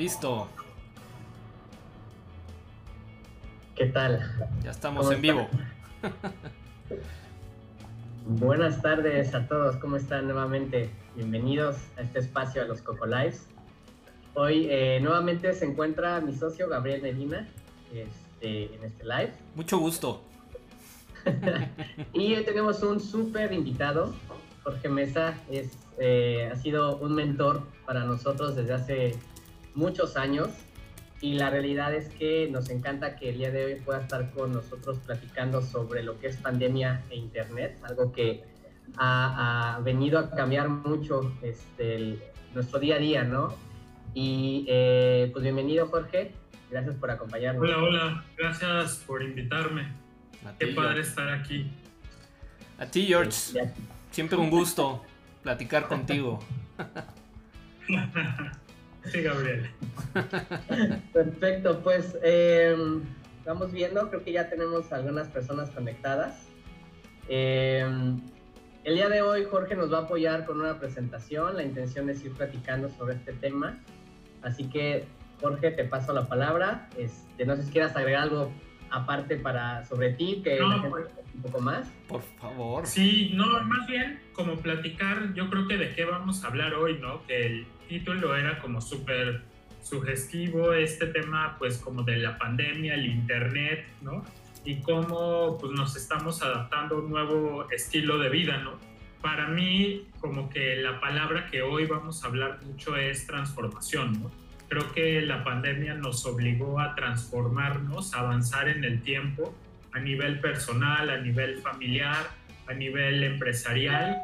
Listo. ¿Qué tal? Ya estamos en vivo. Buenas tardes a todos, ¿cómo están nuevamente? Bienvenidos a este espacio a los Coco Lives. Hoy eh, nuevamente se encuentra mi socio Gabriel Medina este, en este live. Mucho gusto. y hoy tenemos un súper invitado. Jorge Mesa es, eh, ha sido un mentor para nosotros desde hace muchos años y la realidad es que nos encanta que el día de hoy pueda estar con nosotros platicando sobre lo que es pandemia e internet, algo que ha, venido a cambiar mucho este, nuestro día a día, ¿no? Y eh, pues bienvenido Jorge, gracias por acompañarnos. Hola, hola, gracias por invitarme. Qué padre estar aquí. A ti George, siempre un gusto platicar contigo. Sí, Gabriel. Perfecto, pues eh, vamos viendo, creo que ya tenemos algunas personas conectadas. Eh, el día de hoy Jorge nos va a apoyar con una presentación, la intención es ir platicando sobre este tema, así que Jorge, te paso la palabra, este, no sé si quieras agregar algo aparte para sobre ti, que pues, un poco más. Por favor. Sí, no, más bien como platicar, yo creo que de qué vamos a hablar hoy, ¿no? Que el título era como súper sugestivo, este tema pues como de la pandemia, el internet, ¿no? Y cómo pues nos estamos adaptando a un nuevo estilo de vida, ¿no? Para mí como que la palabra que hoy vamos a hablar mucho es transformación, ¿no? Creo que la pandemia nos obligó a transformarnos, a avanzar en el tiempo a nivel personal, a nivel familiar, a nivel empresarial.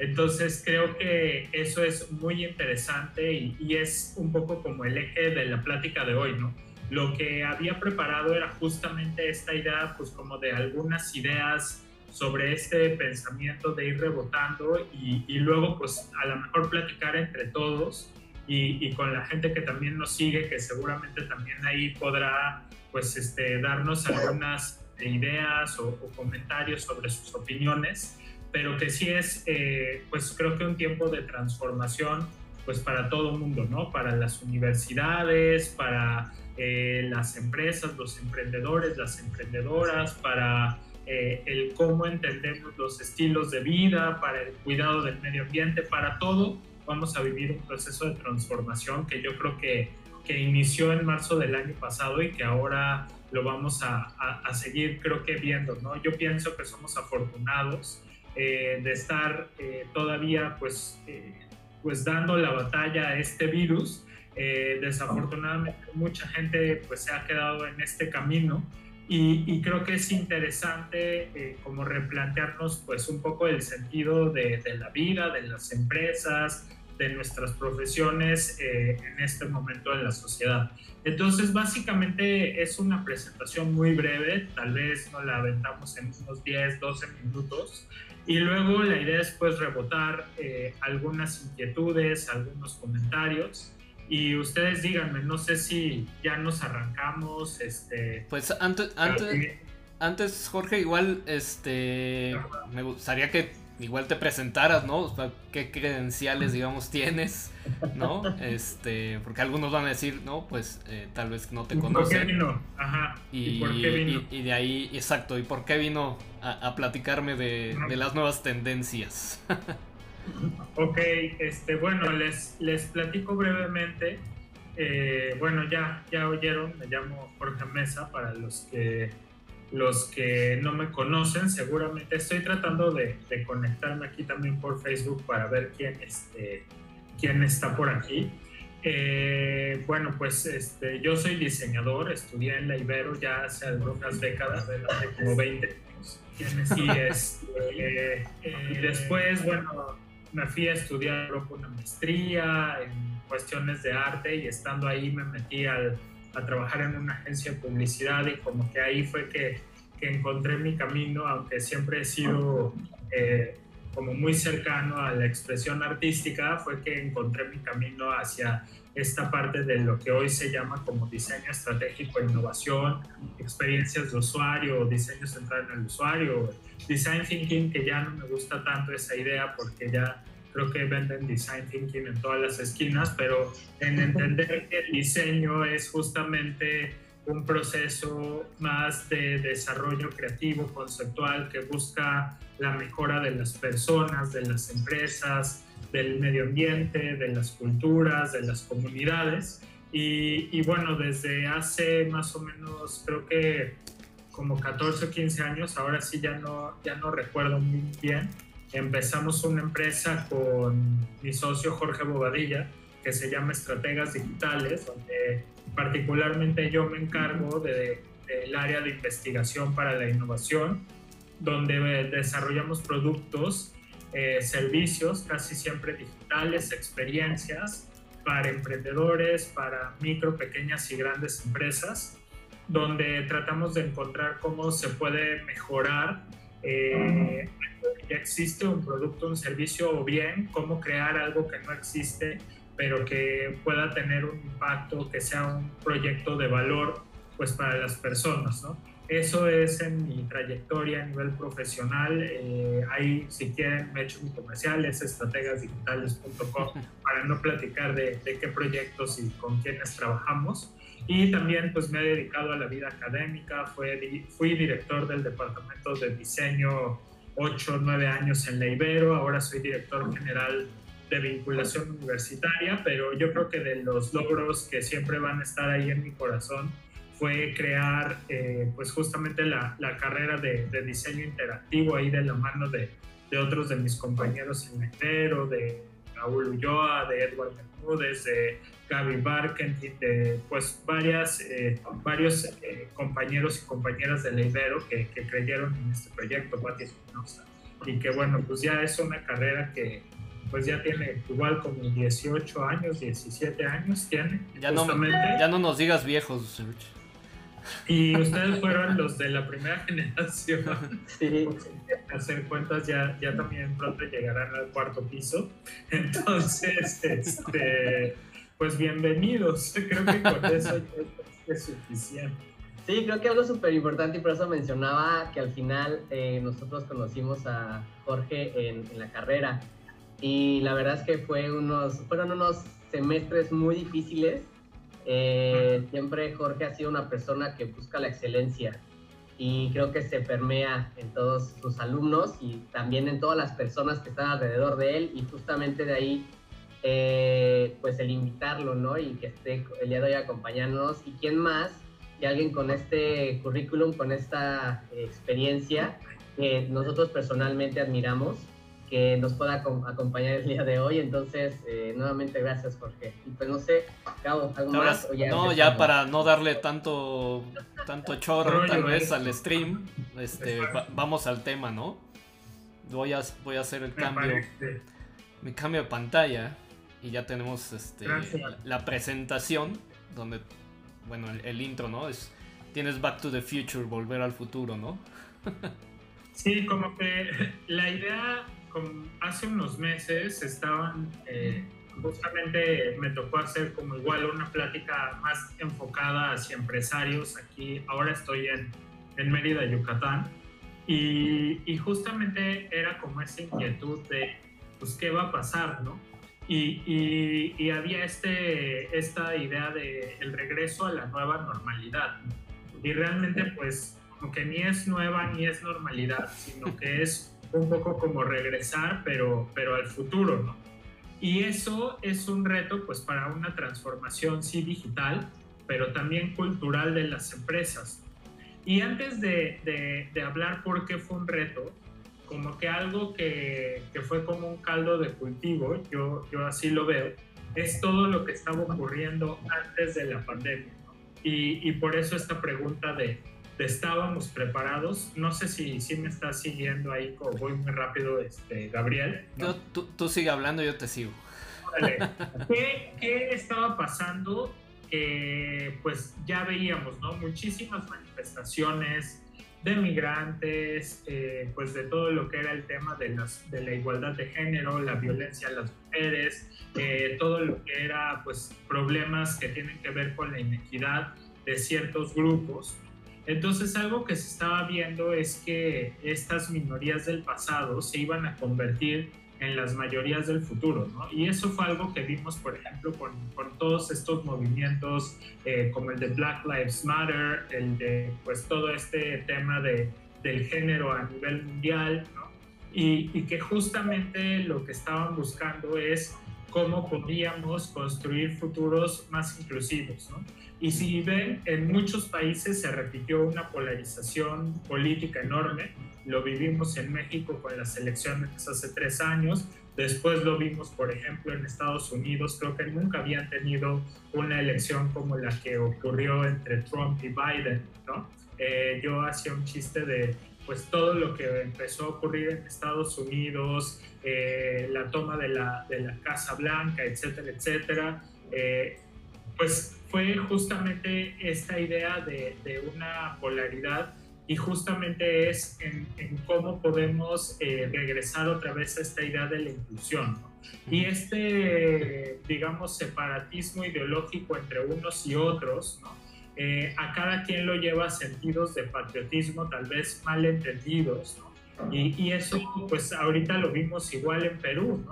Entonces creo que eso es muy interesante y, es un poco como el eje de la plática de hoy, ¿no? Lo que había preparado era justamente esta idea, pues como de algunas ideas sobre este pensamiento de ir rebotando y, y luego pues a lo mejor platicar entre todos y, con la gente que también nos sigue, que seguramente también ahí podrá pues este, darnos algunas ideas o, comentarios sobre sus opiniones, pero que sí es eh, pues creo que un tiempo de transformación pues para todo el mundo, ¿no? Para las universidades, para eh, las empresas, los emprendedores, las emprendedoras, para eh, el cómo entendemos los estilos de vida, para el cuidado del medio ambiente, para todo vamos a vivir un proceso de transformación que yo creo que, que inició en marzo del año pasado y que ahora lo vamos a, a, seguir, creo que viendo, ¿no? Yo pienso que somos afortunados eh, de estar eh, todavía, pues, eh, pues dando la batalla a este virus. desafortunadamente, mucha gente, pues, se ha quedado en este camino y, y, creo que es interesante como replantearnos pues un poco el sentido de, de, la vida, de las empresas, de nuestras profesiones eh, en este momento en la sociedad. Entonces, básicamente es una presentación muy breve, tal vez no la aventamos en unos 10, 12 minutos, y luego la idea es pues rebotar eh, algunas inquietudes, algunos comentarios. Y ustedes díganme, no sé si ya nos arrancamos. Este, pues antes, antes, antes Jorge, igual este, me gustaría que igual te presentaras, ¿no? O sea, qué credenciales, digamos, tienes, ¿no? Este, porque algunos van a decir, no, pues eh, tal vez no te conocen. ¿Por qué vino? Ajá. Y, por qué vino? Y, de ahí, exacto, ¿y por qué vino a, platicarme de, las nuevas tendencias? ok, este, bueno, les, les platico brevemente. Eh, bueno, ya, ya oyeron, me llamo Jorge Mesa para los que los que no me conocen, seguramente estoy tratando de, conectarme aquí también por Facebook para ver quién, este, quién está por aquí. Eh, bueno, pues este, yo soy diseñador, estudié en la Ibero ya hace algunas décadas, de como 20 años. Y, este, y después, bueno, me fui a estudiar una maestría en cuestiones de arte y estando ahí me metí al a trabajar en una agencia de publicidad y como que ahí fue que, que encontré mi camino, aunque siempre he sido eh, como muy cercano a la expresión artística, fue que encontré mi camino hacia esta parte de lo que hoy se llama como diseño estratégico, innovación, experiencias de usuario, diseño centrado en el usuario, design thinking, que ya no me gusta tanto esa idea porque ya creo que venden design thinking en todas las esquinas, pero en entender que el diseño es justamente un proceso más de desarrollo creativo, conceptual, que busca la mejora de las personas, de las empresas, del medio ambiente, de las culturas, de las comunidades. Y, bueno, desde hace más o menos, creo que como 14 o 15 años, ahora sí ya no, ya no recuerdo muy bien, empezamos una empresa con mi socio Jorge Bobadilla, que se llama Estrategas Digitales, donde particularmente yo me encargo del área de investigación para la innovación, donde desarrollamos productos, eh, servicios, casi siempre digitales, experiencias para emprendedores, para micro, pequeñas y grandes empresas, donde tratamos de encontrar cómo se puede mejorar eh, ya existe un producto, un servicio o bien cómo crear algo que no existe pero que pueda tener un impacto, que sea un proyecto de valor pues para las personas, ¿no? Eso es en mi trayectoria a nivel profesional. Eh, ahí, si quieren, me he hecho mi comercial, es estrategasdigitales.com para no platicar de, de, qué proyectos y con quiénes trabajamos. Y también pues me he dedicado a la vida académica, fui, fui director del departamento de diseño 8 o 9 años en la Ibero, ahora soy director general de vinculación universitaria, pero yo creo que de los logros que siempre van a estar ahí en mi corazón fue crear eh, pues justamente la, la carrera de, de, diseño interactivo ahí de la mano de, de otros de mis compañeros en Metero, de Raúl Ulloa, de Edward Bermúdez, de Gaby Barkentin, de pues varias, eh, varios eh, compañeros y compañeras de Ibero que, que creyeron en este proyecto, Pati Espinosa. Y que bueno, pues ya es una carrera que, pues ya tiene igual como 18 años, 17 años tiene. Ya, no, ya no nos digas viejos, Y ustedes fueron los de la primera generación. Sí. Hacer cuentas ya, ya también pronto llegarán al cuarto piso. Entonces, este, pues bienvenidos. Creo que con eso es, suficiente. Sí, creo que algo súper importante y por eso mencionaba que al final eh, nosotros conocimos a Jorge en, en la carrera y la verdad es que fue unos, fueron unos semestres muy difíciles. Eh, siempre Jorge ha sido una persona que busca la excelencia y creo que se permea en todos sus alumnos y también en todas las personas que están alrededor de él y justamente de ahí eh, pues el invitarlo, ¿no? Y que esté el día de hoy acompañándonos. Y quién más que alguien con este currículum, con esta experiencia que nosotros personalmente admiramos que nos pueda acompañar el día de hoy. Entonces, eh, nuevamente gracias, Jorge. Y pues no sé, Cabo, ¿algo más? no, ya para no darle tanto, tanto chorro tal vez al stream, este, vamos al tema, ¿no? Voy a, voy a hacer el cambio, mi cambio de pantalla y ya tenemos este, la, presentación donde, bueno, el, el intro, ¿no? Es, tienes Back to the Future, volver al futuro, ¿no? Sí, como que la idea hace unos meses estaban, eh, justamente me tocó hacer como igual una plática más enfocada hacia empresarios aquí, ahora estoy en, en Mérida, Yucatán, y, y, justamente era como esa inquietud de, pues, ¿qué va a pasar, no? Y, y, había este, esta idea de el regreso a la nueva normalidad. Y realmente, pues, como que ni es nueva ni es normalidad, sino que es un poco como regresar, pero, pero al futuro, ¿no? Y eso es un reto, pues, para una transformación, sí, digital, pero también cultural de las empresas. Y antes de, de, hablar por qué fue un reto, como que algo que, que, fue como un caldo de cultivo, yo, yo así lo veo, es todo lo que estaba ocurriendo antes de la pandemia. Y, y por eso esta pregunta de estábamos preparados. No sé si, si me estás siguiendo ahí, voy muy rápido, este, Gabriel. tú, sigue hablando, yo te sigo. ¿Qué, ¿Qué, estaba pasando? pues ya veíamos, ¿no? Muchísimas manifestaciones de migrantes, eh, pues de todo lo que era el tema de, las, de la igualdad de género, la violencia a las mujeres, eh, todo lo que era, pues, problemas que tienen que ver con la inequidad de ciertos grupos. Entonces algo que se estaba viendo es que estas minorías del pasado se iban a convertir en las mayorías del futuro, ¿no? Y eso fue algo que vimos, por ejemplo, con, con todos estos movimientos eh, como el de Black Lives Matter, el de, pues, todo este tema de, del género a nivel mundial, ¿no? Y, y que justamente lo que estaban buscando es cómo podríamos construir futuros más inclusivos, ¿no? Y si ven, en muchos países se repitió una polarización política enorme. Lo vivimos en México con las elecciones hace tres años. Después lo vimos, por ejemplo, en Estados Unidos. Creo que nunca habían tenido una elección como la que ocurrió entre Trump y Biden, ¿no? Eh, yo hacía un chiste de pues todo lo que empezó a ocurrir en Estados Unidos, eh, la toma de la, de la, Casa Blanca, etcétera, etcétera, eh, pues fue justamente esta idea de, de, una polaridad y justamente es en, en cómo podemos eh, regresar otra vez a esta idea de la inclusión. Y este, digamos, separatismo ideológico entre unos y otros, ¿no? Eh, a cada quien lo lleva a sentidos de patriotismo tal vez mal entendidos, ¿no? y, eso pues ahorita lo vimos igual en Perú.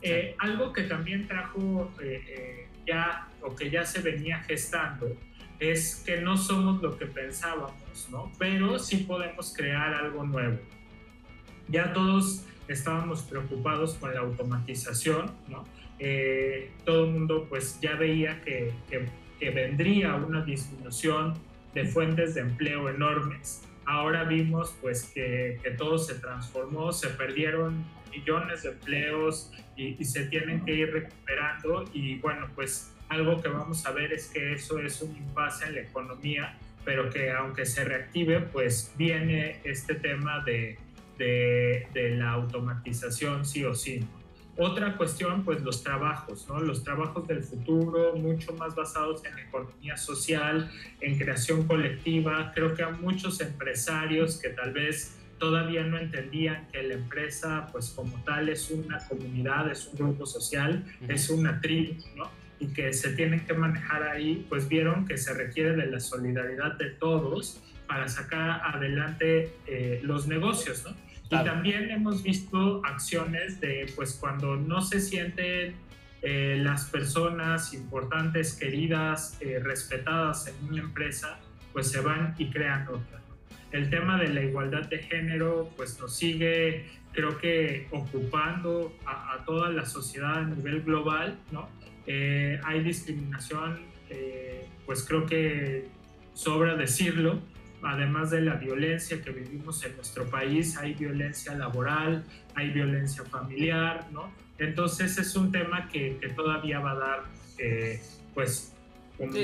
Eh, algo que también trajo ya o que ya se venía gestando es que no somos lo que pensábamos, ¿no? Pero sí podemos crear algo nuevo. Ya todos estábamos preocupados con la automatización, ¿no? todo el mundo pues ya veía que, que que vendría una disminución de fuentes de empleo enormes. Ahora vimos pues que, que todo se transformó, se perdieron millones de empleos y, y, se tienen que ir recuperando y bueno pues algo que vamos a ver es que eso es un impasse en la economía pero que aunque se reactive pues viene este tema de, de, de la automatización sí o sí. Otra cuestión, pues los trabajos, ¿no? Los trabajos del futuro, mucho más basados en economía social, en creación colectiva. Creo que hay muchos empresarios que tal vez todavía no entendían que la empresa, pues como tal, es una comunidad, es un grupo social, es una tribu, ¿no? Y que se tienen que manejar ahí, pues vieron que se requiere de la solidaridad de todos para sacar adelante eh, los negocios, ¿no? Y también hemos visto acciones de, pues, cuando no se sienten eh, las personas importantes, queridas, eh, respetadas en una empresa, pues se van y crean otra. El tema de la igualdad de género, pues nos sigue, creo que, ocupando a, toda la sociedad a nivel global, ¿no? Eh, hay discriminación, pues creo que sobra decirlo, además de la violencia que vivimos en nuestro país, hay violencia laboral, hay violencia familiar, ¿no? Entonces es un tema que, todavía va a dar, eh, pues,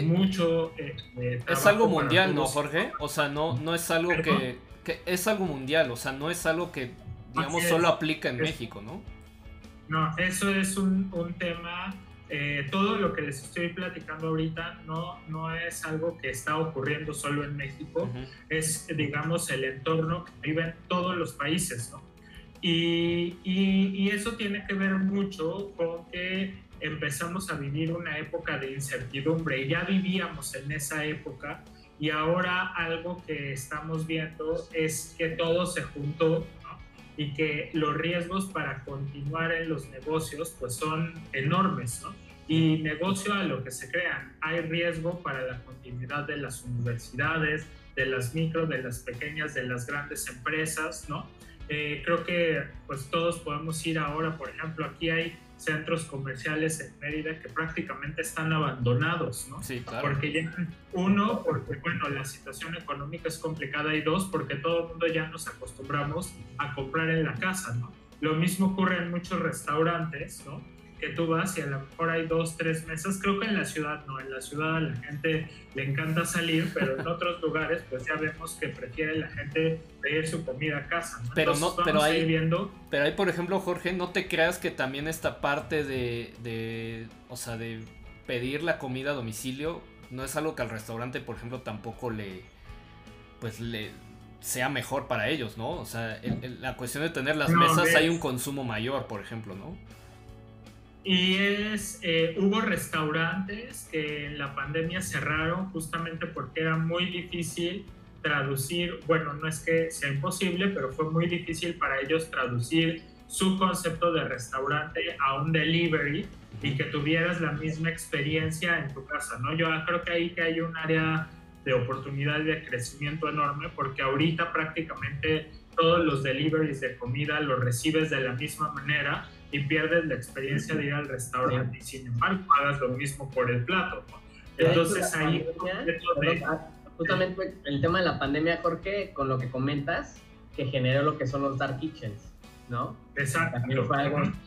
mucho... Eh, es algo mundial, ¿no, Jorge? O sea, no, no es algo que, Es algo mundial, o sea, no es algo que, digamos, solo aplica en México, ¿no? No, eso es un, un tema eh, todo lo que les estoy platicando ahorita no, no es algo que está ocurriendo solo en México, es, digamos, el entorno que viven todos los países, ¿no? Y, y, eso tiene que ver mucho con que empezamos a vivir una época de incertidumbre y ya vivíamos en esa época y ahora algo que estamos viendo es que todo se juntó y que los riesgos para continuar en los negocios pues son enormes, ¿no? Y negocio a lo que se crean. Hay riesgo para la continuidad de las universidades, de las micro, de las pequeñas, de las grandes empresas, ¿no? Eh, creo que pues todos podemos ir ahora, por ejemplo, aquí hay centros comerciales en Mérida que prácticamente están abandonados, ¿no? Sí, claro. Porque ya, uno, porque bueno, la situación económica es complicada y dos, porque todo el mundo ya nos acostumbramos a comprar en la casa, ¿no? Lo mismo ocurre en muchos restaurantes, ¿no? Que tú vas y a lo mejor hay dos, tres mesas. Creo que en la ciudad no, en la ciudad a la gente le encanta salir, pero en otros lugares pues ya vemos que prefiere la gente pedir su comida a casa. Pero no, pero hay, viendo... pero hay por ejemplo Jorge, no te creas que también esta parte de, de, o sea, de pedir la comida a domicilio no es algo que al restaurante por ejemplo tampoco le, pues le sea mejor para ellos, ¿no? O sea, la cuestión de tener las mesas hay un consumo mayor, por ejemplo, ¿no? Y es, eh, hubo restaurantes que en la pandemia cerraron justamente porque era muy difícil traducir, bueno, no es que sea imposible, pero fue muy difícil para ellos traducir su concepto de restaurante a un delivery y que tuvieras la misma experiencia en tu casa, ¿no? Yo creo que ahí que hay un área de oportunidad de crecimiento enorme porque ahorita prácticamente todos los deliveries de comida los recibes de la misma manera y pierdes la experiencia de ir al restaurante y sin embargo hagas lo mismo por el plato. Entonces ahí... justamente el tema de la pandemia, Jorge, con lo que comentas, que generó lo que son los dark kitchens, ¿no? Exacto.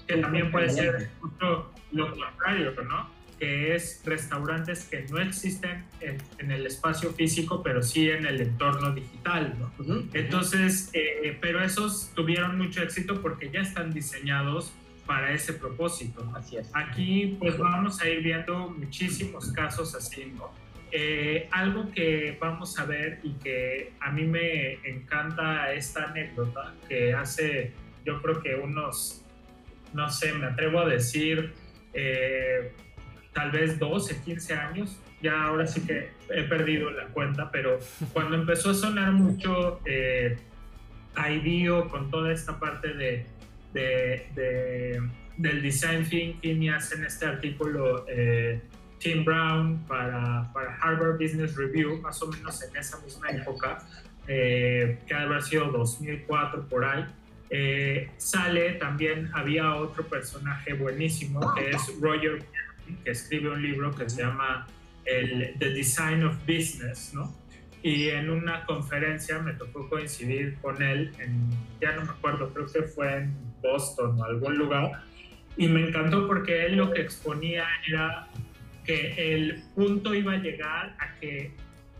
que también puede ser justo lo contrario, ¿no? que es restaurantes que no existen en, el espacio físico, pero sí en el entorno digital. ¿no? Entonces, eh, pero esos tuvieron mucho éxito porque ya están diseñados para ese propósito. Así es. Aquí pues vamos a ir viendo muchísimos casos así, ¿no? Eh, algo que vamos a ver y que a mí me encanta esta anécdota que hace yo creo que unos, no sé, me atrevo a decir, eh, tal vez 12, 15 años, ya ahora sí que he perdido la cuenta, pero cuando empezó a sonar mucho eh, IDEO con toda esta parte de de, del design thinking y hacen este artículo eh, Tim Brown para, para, Harvard Business Review, más o menos en esa misma época, eh, que haber sido 2004 por ahí. Eh, sale también, había otro personaje buenísimo que es Roger, que escribe un libro que se llama el, The Design of Business, ¿no? y en una conferencia me tocó coincidir con él, en, ya no me acuerdo, creo que fue en Boston o algún lugar, y me encantó porque él lo que exponía era que el punto iba a llegar a que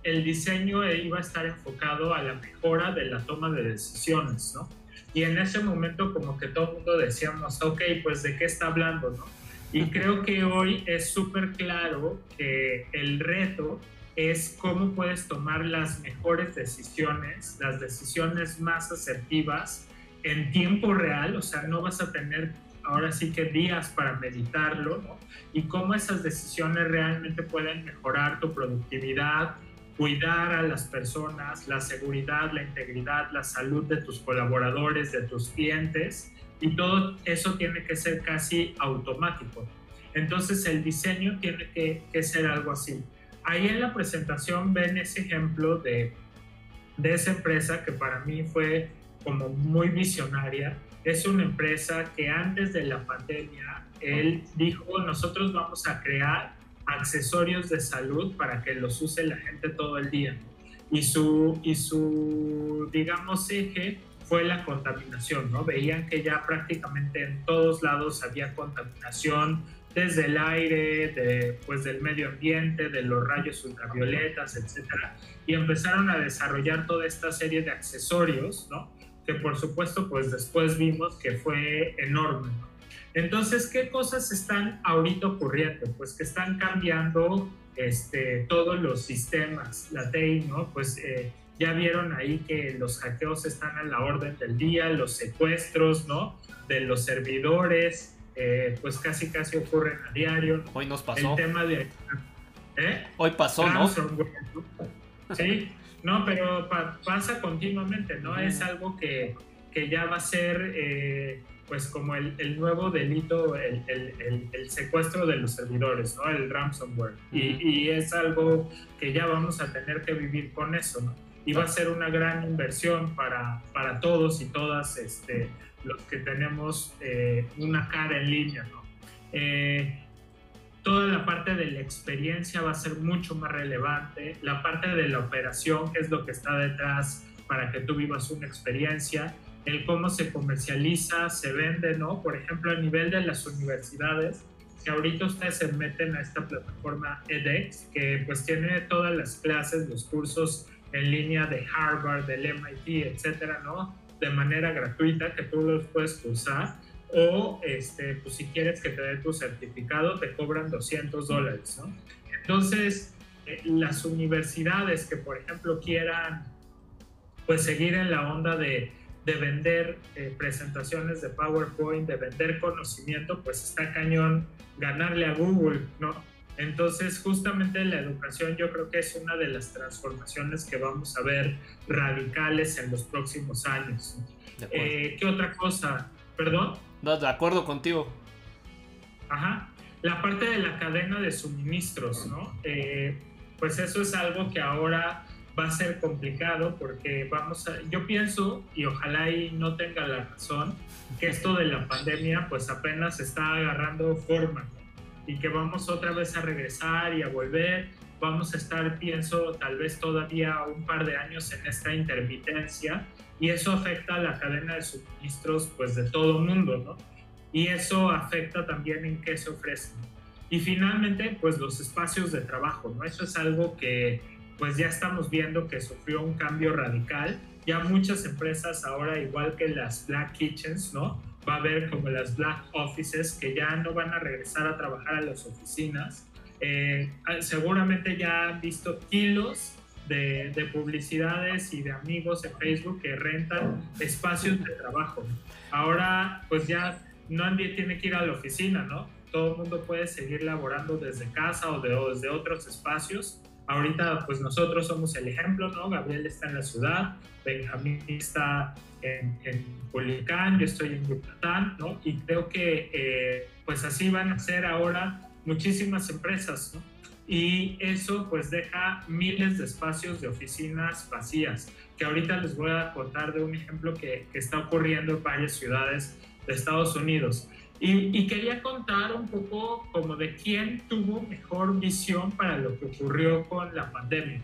el diseño iba a estar enfocado a la mejora de la toma de decisiones, ¿no? Y en ese momento como que todo el mundo decíamos, ok, pues de qué está hablando, ¿no? Y creo que hoy es súper claro que el reto es cómo puedes tomar las mejores decisiones, las decisiones más asertivas en tiempo real, o sea, no vas a tener ahora sí que días para meditarlo, ¿no? Y cómo esas decisiones realmente pueden mejorar tu productividad, cuidar a las personas, la seguridad, la integridad, la salud de tus colaboradores, de tus clientes, y todo eso tiene que ser casi automático. Entonces el diseño tiene que, que ser algo así ahí en la presentación ven ese ejemplo de, de esa empresa que para mí fue como muy visionaria. Es una empresa que antes de la pandemia, él dijo, nosotros vamos a crear accesorios de salud para que los use la gente todo el día. Y su, y su digamos, eje fue la contaminación, ¿no? Veían que ya prácticamente en todos lados había contaminación, desde el aire, de, pues del medio ambiente, de los rayos ultravioletas, etcétera, y empezaron a desarrollar toda esta serie de accesorios, ¿no? Que por supuesto, pues después vimos que fue enorme. Entonces, ¿qué cosas están ahorita ocurriendo? Pues que están cambiando este, todos los sistemas, la TI, ¿no? Pues eh, ya vieron ahí que los hackeos están a la orden del día, los secuestros, ¿no? De los servidores, eh, pues casi casi ocurren a diario. Hoy nos pasó. El tema de... ¿eh? Hoy pasó, ¿no? Sí, no, pero pasa continuamente, ¿no? Es algo que, que, ya va a ser eh, pues como el, el, nuevo delito, el, el, el, secuestro de los servidores, ¿no? El ransomware. y, y, es algo que ya vamos a tener que vivir con eso, ¿no? Y va a ser una gran inversión para, para todos y todas, este, los que tenemos eh, una cara en línea, ¿no? Eh, toda la parte de la experiencia va a ser mucho más relevante, la parte de la operación, que es lo que está detrás para que tú vivas una experiencia, el cómo se comercializa, se vende, ¿no? Por ejemplo, a nivel de las universidades, que ahorita ustedes se meten a esta plataforma edX, que pues tiene todas las clases, los cursos en línea de Harvard, del MIT, etcétera, ¿no? de manera gratuita que tú los puedes usar o este, pues si quieres que te dé tu certificado te cobran 200 dólares. ¿no? Entonces, eh, las universidades que por ejemplo quieran pues seguir en la onda de, de vender eh, presentaciones de PowerPoint, de vender conocimiento, pues está cañón ganarle a Google, ¿no? Entonces, justamente la educación yo creo que es una de las transformaciones que vamos a ver radicales en los próximos años. Eh, ¿Qué otra cosa? ¿Perdón? De acuerdo contigo. Ajá. La parte de la cadena de suministros, ¿no? Eh, pues eso es algo que ahora va a ser complicado porque vamos a, yo pienso, y ojalá y no tenga la razón, que esto de la pandemia pues apenas está agarrando forma y que vamos otra vez a regresar y a volver. Vamos a estar, pienso, tal vez todavía un par de años en esta intermitencia y eso afecta a la cadena de suministros pues de todo el mundo, ¿no? Y eso afecta también en qué se ofrece. Y finalmente, pues los espacios de trabajo, ¿no? Eso es algo que pues ya estamos viendo que sufrió un cambio radical. Ya muchas empresas ahora, igual que las Black Kitchens, ¿no? Va a haber como las Black Offices que ya no van a regresar a trabajar a las oficinas. Eh, seguramente ya han visto kilos de, de, publicidades y de amigos en Facebook que rentan espacios de trabajo. Ahora, pues ya nadie tiene que ir a la oficina, ¿no? Todo el mundo puede seguir laborando desde casa o, de, o desde otros espacios Ahorita, pues nosotros somos el ejemplo, ¿no? Gabriel está en la ciudad, Benjamín está en, en yo estoy en Yucatán, ¿no? Y creo que, eh, pues así van a ser ahora muchísimas empresas, ¿no? Y eso pues deja miles de espacios de oficinas vacías, que ahorita les voy a contar de un ejemplo que, que está ocurriendo en varias ciudades de Estados Unidos. Y, quería contar un poco como de quién tuvo mejor visión para lo que ocurrió con la pandemia.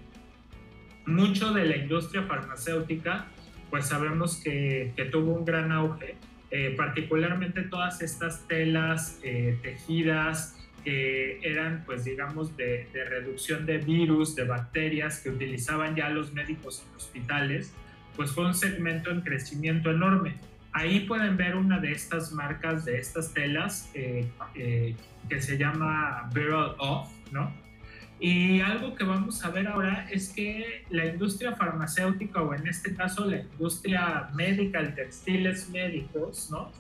Mucho de la industria farmacéutica, pues sabemos que, que tuvo un gran auge, eh, particularmente todas estas telas eh, tejidas que eran, pues digamos, de, reducción de virus, de bacterias que utilizaban ya los médicos en hospitales, pues fue un segmento en crecimiento enorme Ahí pueden ver una de estas marcas de estas telas eh, eh, que se llama Barrel Off, ¿no? Y algo que vamos a ver ahora es que la industria farmacéutica o en este caso la industria médica, el textiles médicos, ¿no?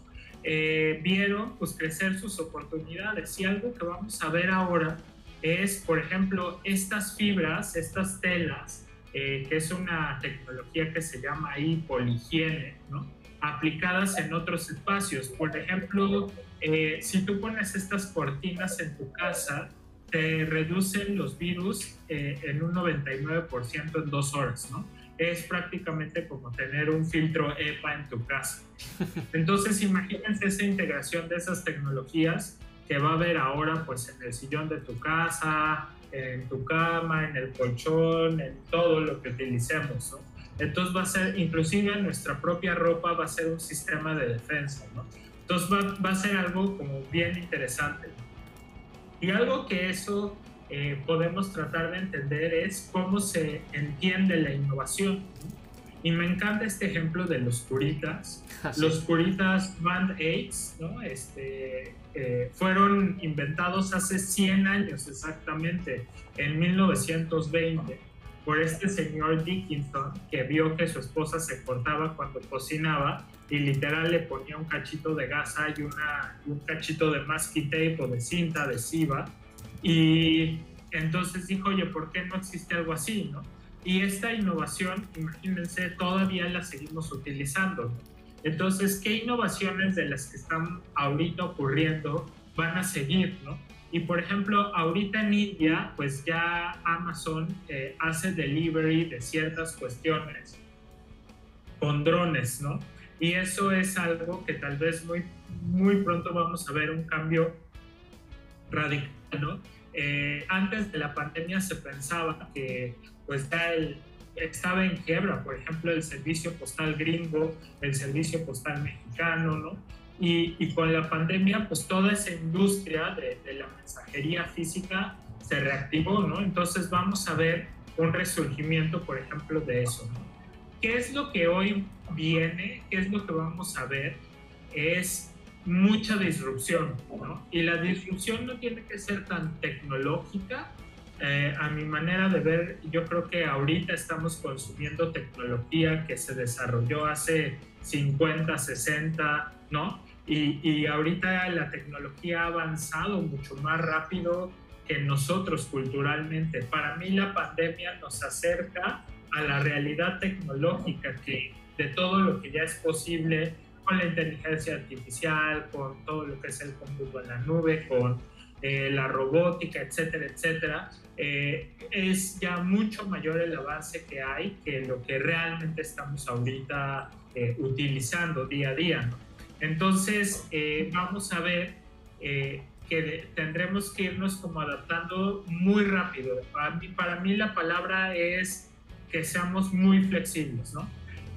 Eh, vieron pues crecer sus oportunidades y algo que vamos a ver ahora es, por ejemplo, estas fibras, estas telas, que es una tecnología que se llama ahí polihigiene, ¿no? aplicadas en otros espacios. Por ejemplo, eh, si tú pones estas cortinas en tu casa, te reducen los virus eh, en un 99% en dos horas, ¿no? Es prácticamente como tener un filtro EPA en tu casa. Entonces, imagínense esa integración de esas tecnologías que va a haber ahora, pues, en el sillón de tu casa, en tu cama, en el colchón, en todo lo que utilicemos, ¿no? Entonces va a ser, inclusive nuestra propia ropa va a ser un sistema de defensa. Entonces va, a ser algo como bien interesante. Y algo que eso eh, podemos tratar de entender es cómo se entiende la innovación. Y me encanta este ejemplo de los curitas. Ah, los curitas Band Aids, ¿no? Este, eh, fueron inventados hace 100 años exactamente, en 1920 por este señor Dickinson que vio que su esposa se cortaba cuando cocinaba y literal le ponía un cachito de gasa y, una, un cachito de masking tape o de cinta adhesiva y entonces dijo, oye, ¿por qué no existe algo así? ¿no? Y esta innovación, imagínense, todavía la seguimos utilizando. Entonces, ¿qué innovaciones de las que están ahorita ocurriendo van a seguir? ¿no? Y por ejemplo, ahorita en India, pues ya Amazon eh, hace delivery de ciertas cuestiones con drones, ¿no? Y eso es algo que tal vez muy, muy pronto vamos a ver un cambio radical, ¿no? Eh, antes de la pandemia se pensaba que pues ya el, estaba en quiebra, por ejemplo, el servicio postal gringo, el servicio postal mexicano, ¿no? Y, con la pandemia, pues toda esa industria de, la mensajería física se reactivó, ¿no? Entonces vamos a ver un resurgimiento, por ejemplo, de eso, ¿no? ¿Qué es lo que hoy viene? ¿Qué es lo que vamos a ver? Es mucha disrupción, ¿no? Y la disrupción no tiene que ser tan tecnológica. Eh, a mi manera de ver, yo creo que ahorita estamos consumiendo tecnología que se desarrolló hace 50, 60, ¿no? Y, ahorita la tecnología ha avanzado mucho más rápido que nosotros culturalmente. Para mí la pandemia nos acerca a la realidad tecnológica que de todo lo que ya es posible con la inteligencia artificial, con todo lo que es el cómputo en la nube, con eh, la robótica, etcétera, etcétera, eh, es ya mucho mayor el avance que hay que lo que realmente estamos ahorita eh, utilizando día a día. Entonces, vamos a ver que tendremos que irnos como adaptando muy rápido. Para mí, para mí la palabra es que seamos muy flexibles, ¿no?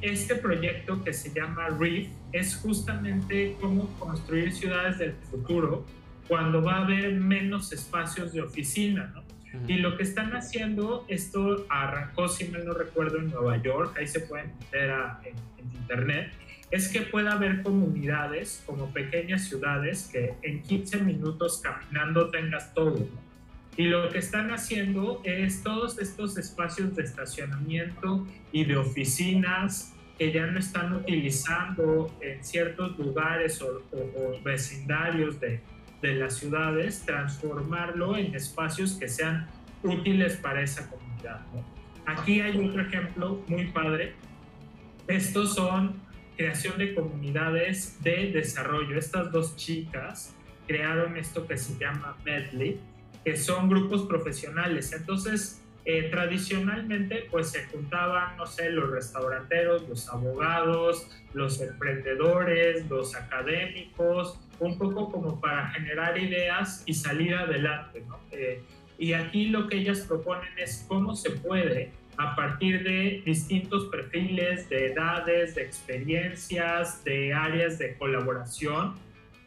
Este proyecto que se llama REEF es justamente cómo construir ciudades del futuro cuando va a haber menos espacios de oficina, ¿no? Y lo que están haciendo, esto arrancó, si mal no recuerdo, en Nueva York, ahí se pueden meter en, en, internet, es que pueda haber comunidades como pequeñas ciudades que en 15 minutos caminando tengas todo. Y lo que están haciendo es todos estos espacios de estacionamiento y de oficinas que ya no están utilizando en ciertos lugares o vecindarios de, de las ciudades, transformarlo en espacios que sean útiles para esa comunidad. Aquí hay otro ejemplo muy padre. Estos son creación de comunidades de desarrollo. Estas dos chicas crearon esto que se llama Medley, que son grupos profesionales. Entonces, eh, tradicionalmente, pues se juntaban, no sé, los restauranteros, los abogados, los emprendedores, los académicos, un poco como para generar ideas y salir adelante, ¿no? Eh, y aquí lo que ellas proponen es cómo se puede, a partir de distintos perfiles, de edades, de experiencias, de áreas de colaboración,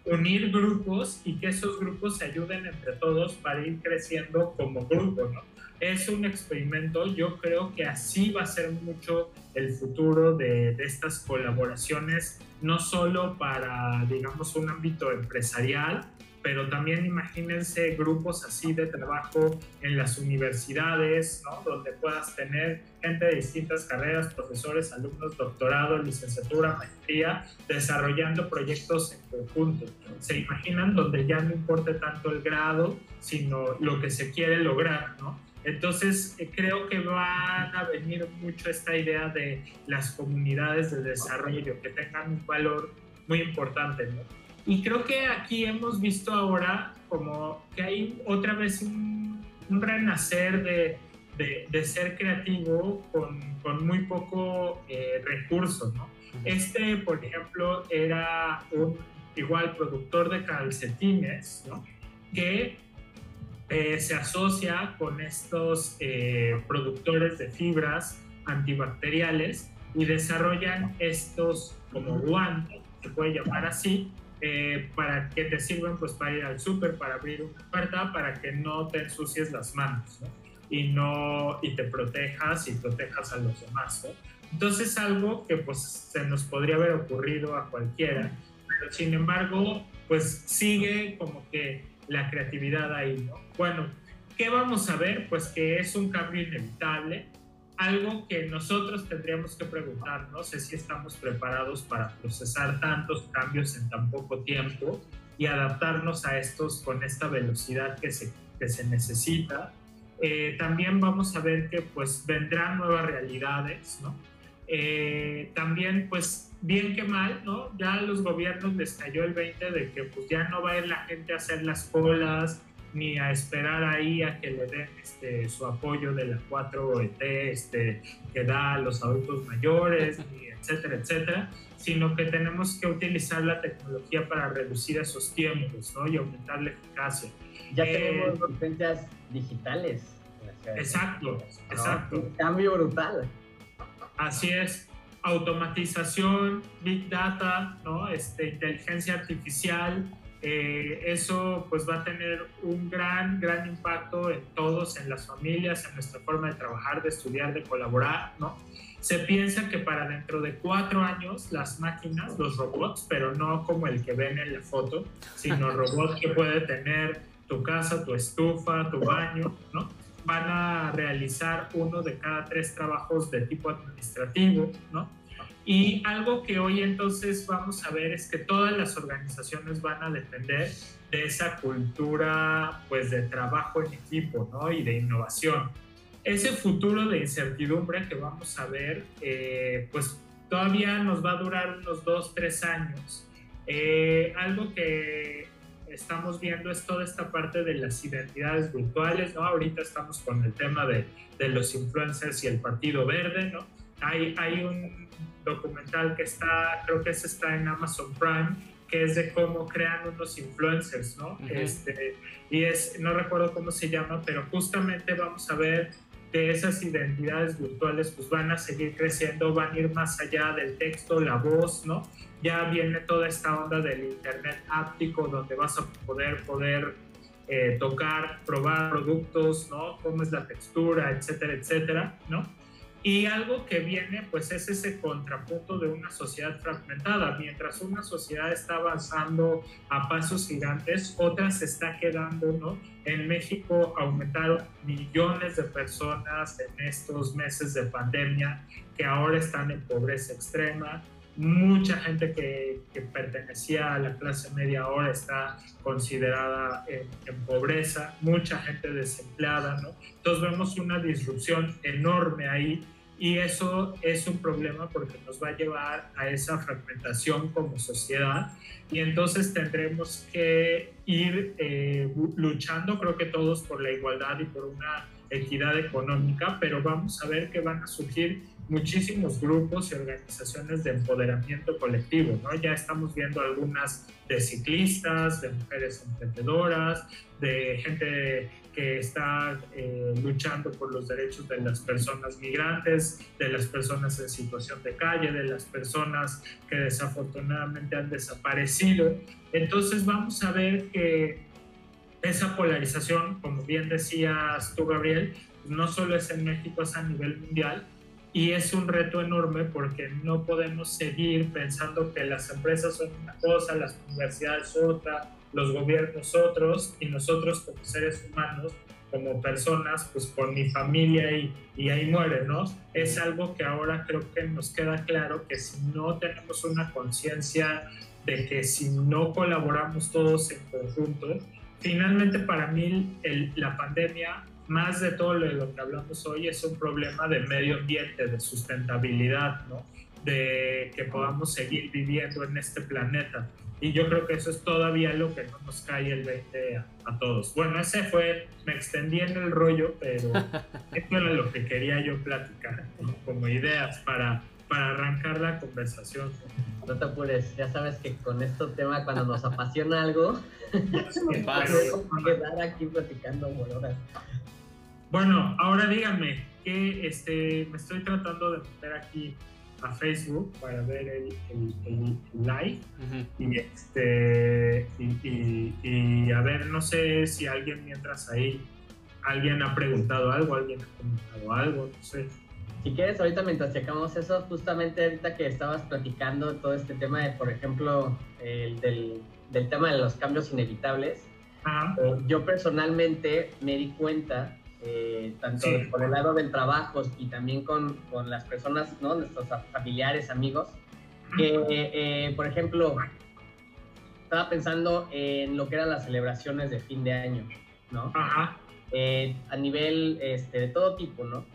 unir grupos y que esos grupos se ayuden entre todos para ir creciendo como grupo, ¿no? es un experimento, yo creo que así va a ser mucho el futuro de, de, estas colaboraciones, no solo para, digamos, un ámbito empresarial, pero también imagínense grupos así de trabajo en las universidades, ¿no? donde puedas tener gente de distintas carreras, profesores, alumnos, doctorado, licenciatura, maestría, desarrollando proyectos en conjunto. ¿Se imaginan donde ya no importe tanto el grado, sino lo que se quiere lograr? ¿no? Entonces, eh, creo que van a venir mucho esta idea de las comunidades de desarrollo que tengan un valor muy importante, ¿no? Y creo que aquí hemos visto ahora como que hay otra vez un, renacer de, de, ser creativo con, con muy poco eh, recursos, ¿no? Este, por ejemplo, era un igual productor de calcetines, ¿no? Que eh, se asocia con estos eh, productores de fibras antibacteriales y desarrollan estos como guantes, se puede llamar así, eh, para que te sirvan pues para ir al súper, para abrir una puerta, para que no te ensucies las manos y no y te protejas y protejas a los demás. Entonces algo que pues se nos podría haber ocurrido a cualquiera, pero sin embargo pues sigue como que la creatividad ahí, ¿no? Bueno, ¿qué vamos a ver? Pues que es un cambio inevitable, algo que nosotros tendríamos que preguntarnos es si estamos preparados para procesar tantos cambios en tan poco tiempo y adaptarnos a estos con esta velocidad que se, que se necesita. Eh, también vamos a ver que pues vendrán nuevas realidades, ¿no? Eh, también pues bien que mal, ¿no? Ya a los gobiernos les cayó el 20 de que pues ya no va a ir la gente a hacer las colas ni a esperar ahí a que le den este, su apoyo de la 4ET este, que da a los adultos mayores, ni etcétera, etcétera, sino que tenemos que utilizar la tecnología para reducir esos tiempos ¿no? y aumentar la eficacia. Ya tenemos eh, licencias digitales. Exacto, exacto. Un cambio brutal. Así es automatización, big data, ¿no? este, inteligencia artificial, eh, eso pues va a tener un gran, gran impacto en todos, en las familias, en nuestra forma de trabajar, de estudiar, de colaborar, ¿no? Se piensa que para dentro de cuatro años las máquinas, los robots, pero no como el que ven en la foto, sino robots que puede tener tu casa, tu estufa, tu baño, ¿no? van a realizar uno de cada tres trabajos de tipo administrativo, ¿no? Y algo que hoy entonces vamos a ver es que todas las organizaciones van a depender de esa cultura pues de trabajo en equipo, ¿no? Y de innovación. Ese futuro de incertidumbre que vamos a ver, eh, pues todavía nos va a durar unos dos, tres años. Eh, algo que estamos viendo es toda esta parte de las identidades virtuales, ¿no? Ahorita estamos con el tema de, de los influencers y el Partido Verde, ¿no? Hay, hay un documental que está, creo que ese está en Amazon Prime, que es de cómo crean unos influencers, ¿no? este, y es, no recuerdo cómo se llama, pero justamente vamos a ver que esas identidades virtuales pues van a seguir creciendo, van a ir más allá del texto, la voz, ¿no? Ya viene toda esta onda del internet áptico donde vas a poder, poder eh, tocar, probar productos, ¿no? Cómo es la textura, etcétera, etcétera, ¿no? Y algo que viene, pues es ese contrapunto de una sociedad fragmentada. Mientras una sociedad está avanzando a pasos gigantes, otra se está quedando, ¿no? En México aumentaron millones de personas en estos meses de pandemia que ahora están en pobreza extrema. Mucha gente que, que pertenecía a la clase media ahora está considerada en, en, pobreza, mucha gente desempleada, ¿no? Entonces vemos una disrupción enorme ahí y eso es un problema porque nos va a llevar a esa fragmentación como sociedad y entonces tendremos que ir eh, luchando, creo que todos, por la igualdad y por una equidad económica, pero vamos a ver que van a surgir muchísimos grupos y organizaciones de empoderamiento colectivo, ¿no? Ya estamos viendo algunas de ciclistas, de mujeres emprendedoras, de gente que está eh, luchando por los derechos de las personas migrantes, de las personas en situación de calle, de las personas que desafortunadamente han desaparecido. Entonces vamos a ver que esa polarización, como bien decías tú, Gabriel, no solo es en México, es a nivel mundial. Y es un reto enorme porque no podemos seguir pensando que las empresas son una cosa, las universidades otra, los gobiernos otros y nosotros como seres humanos, como personas, pues por mi familia y, y ahí muere, ¿no? Es algo que ahora creo que nos queda claro que si no tenemos una conciencia de que si no colaboramos todos en conjunto, finalmente para mí la pandemia, más de todo lo que hablamos hoy, es un problema de medio ambiente, de sustentabilidad, ¿no? De que podamos seguir viviendo en este planeta. Y yo creo que eso es todavía lo que no nos cae el 20 a, todos. Bueno, ese fue, me extendí en el rollo, pero esto era lo que quería yo platicar, como ideas para, para arrancar la conversación. No te apures, ya sabes que con este tema, cuando nos apasiona algo, quedar aquí platicando horas. Bueno, ahora díganme, que este, me estoy tratando de meter aquí a Facebook para ver el, el, live y, este, y, y, a ver, no sé si alguien mientras ahí, alguien ha preguntado algo, alguien ha comentado algo, no sé. Si quieres, ahorita mientras checamos eso, justamente ahorita que estabas platicando todo este tema de, por ejemplo, el del, del tema de los cambios inevitables, eh, yo personalmente me di cuenta eh, tanto por el lado del trabajo y también con, con las personas, ¿no? nuestros familiares, amigos, que, eh, por ejemplo, estaba pensando en lo que eran las celebraciones de fin de año, ¿no? Eh, a nivel este, de todo tipo, ¿no?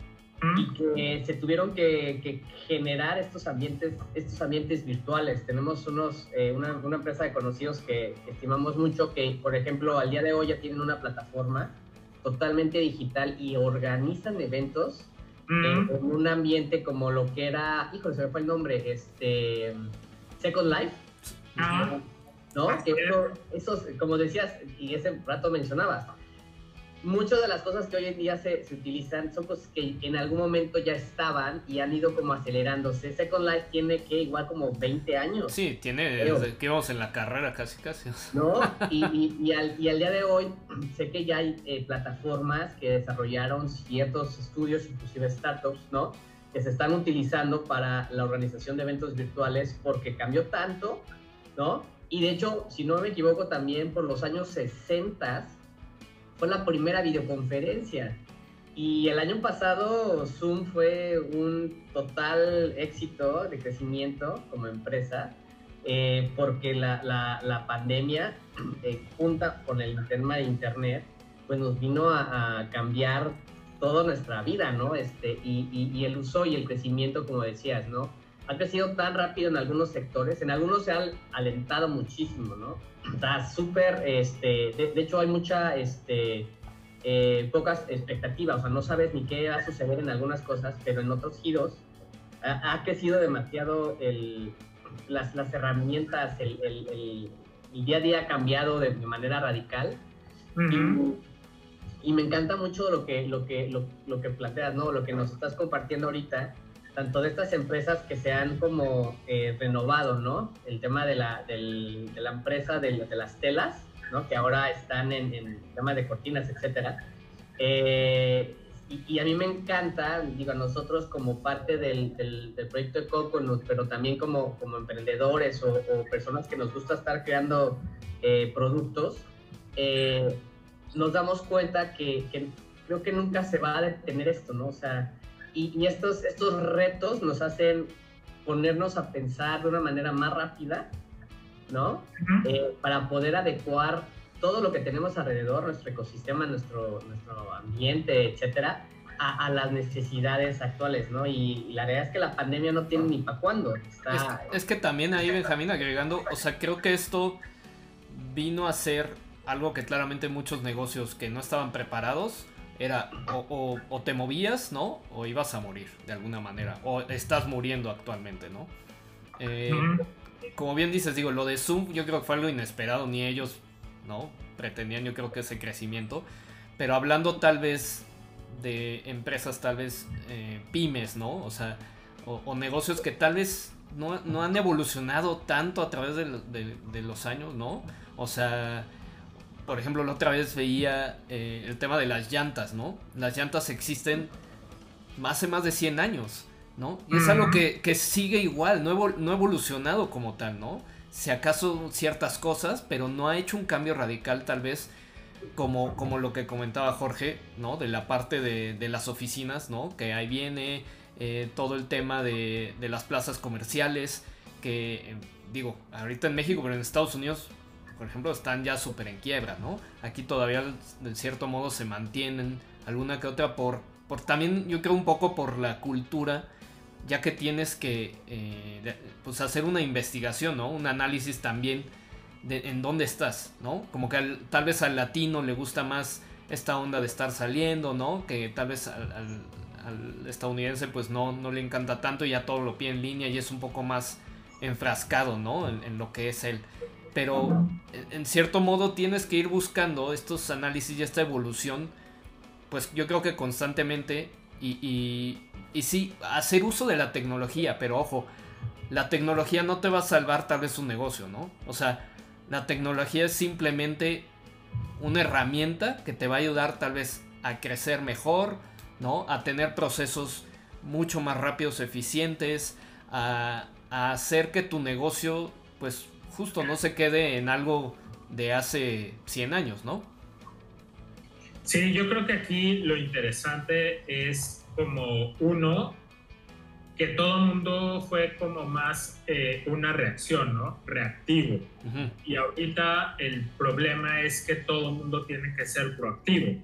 Y que se tuvieron que, que, generar estos ambientes, estos ambientes virtuales. Tenemos unos, una, una, empresa de conocidos que, que estimamos mucho, que por ejemplo al día de hoy ya tienen una plataforma totalmente digital y organizan eventos en, un ambiente como lo que era, híjole, se me fue el nombre, este, Second Life. ¿No? Que esos, como decías, y ese rato mencionabas, muchas de las cosas que hoy en día se, se, utilizan son cosas que en algún momento ya estaban y han ido como acelerándose. Second Life tiene que igual como 20 años. Sí, tiene desde que vamos en la carrera casi casi. ¿No? Y, y, y, al, y al, día de hoy sé que ya hay eh, plataformas que desarrollaron ciertos estudios, inclusive startups, ¿no? Que se están utilizando para la organización de eventos virtuales porque cambió tanto, ¿no? Y de hecho, si no me equivoco, también por los años 60 fue la primera videoconferencia. Y el año pasado Zoom fue un total éxito de crecimiento como empresa, eh, porque la, pandemia, eh, junta con el tema de Internet, pues nos vino a, cambiar toda nuestra vida, ¿no? Este, y, el uso y el crecimiento, como decías, ¿no? ha crecido tan rápido en algunos sectores, en algunos se ha alentado muchísimo, ¿no? Está súper, este, de, hecho hay mucha, este, eh, pocas expectativas, o sea, no sabes ni qué va a suceder en algunas cosas, pero en otros giros ha, crecido demasiado el, las, las herramientas, el, el, el, día a día ha cambiado de, manera radical. y, y, me encanta mucho lo que, lo, que, lo, lo que planteas, ¿no? Lo que nos estás compartiendo ahorita, tanto de estas empresas que se han como eh, renovado, ¿no? El tema de la, del, de la empresa de, de, las telas, ¿no? Que ahora están en, en tema de cortinas, etcétera. Eh, y, a mí me encanta, digo, a nosotros como parte del, del, proyecto de Coconut, pero también como, como emprendedores o, personas que nos gusta estar creando eh, productos, nos damos cuenta que, que creo que nunca se va a detener esto, ¿no? O sea, y, estos, estos retos nos hacen ponernos a pensar de una manera más rápida, ¿no? Eh, para poder adecuar todo lo que tenemos alrededor, nuestro ecosistema, nuestro, nuestro ambiente, etcétera, a, las necesidades actuales, ¿no? Y, la realidad es que la pandemia no tiene ni para cuándo. Está... Es, es, que también ahí, Benjamín, agregando, o sea, creo que esto vino a ser algo que claramente muchos negocios que no estaban preparados era o, te movías, ¿no? O ibas a morir de alguna manera. O estás muriendo actualmente, ¿no? Eh, como bien dices, digo, lo de Zoom yo creo que fue algo inesperado, ni ellos, ¿no? Pretendían yo creo que ese crecimiento. Pero hablando tal vez de empresas, tal vez eh, pymes, ¿no? O sea, o, negocios que tal vez no, han evolucionado tanto a través de los años, ¿no? O sea, por ejemplo, la otra vez veía eh, el tema de las llantas, ¿no? Las llantas existen hace más de 100 años, ¿no? Y es algo que, sigue igual, no, ha evolucionado como tal, ¿no? Si acaso ciertas cosas, pero no ha hecho un cambio radical tal vez como, como lo que comentaba Jorge, ¿no? De la parte de, las oficinas, ¿no? Que ahí viene eh, todo el tema de, de, las plazas comerciales, que digo, ahorita en México, pero en Estados Unidos por ejemplo, están ya súper en quiebra, ¿no? Aquí todavía, de cierto modo, se mantienen alguna que otra por, por también, yo creo, un poco por la cultura, ya que tienes que eh, pues hacer una investigación, ¿no? Un análisis también de en dónde estás, ¿no? Como que tal vez al latino le gusta más esta onda de estar saliendo, ¿no? Que tal vez al, estadounidense pues no, no le encanta tanto y ya todo lo pide en línea y es un poco más enfrascado, ¿no? en lo que es él pero en cierto modo tienes que ir buscando estos análisis y esta evolución, pues yo creo que constantemente y, y, sí, hacer uso de la tecnología, pero ojo, la tecnología no te va a salvar tal vez un negocio, ¿no? O sea, la tecnología es simplemente una herramienta que te va a ayudar tal vez a crecer mejor, ¿no? A tener procesos mucho más rápidos, eficientes, a hacer que tu negocio pues justo no se quede en algo de hace 100 años, ¿no? Sí, yo creo que aquí lo interesante es como uno, que todo el mundo fue como más eh, una reacción, ¿no? Reactivo. Y ahorita el problema es que todo el mundo tiene que ser proactivo.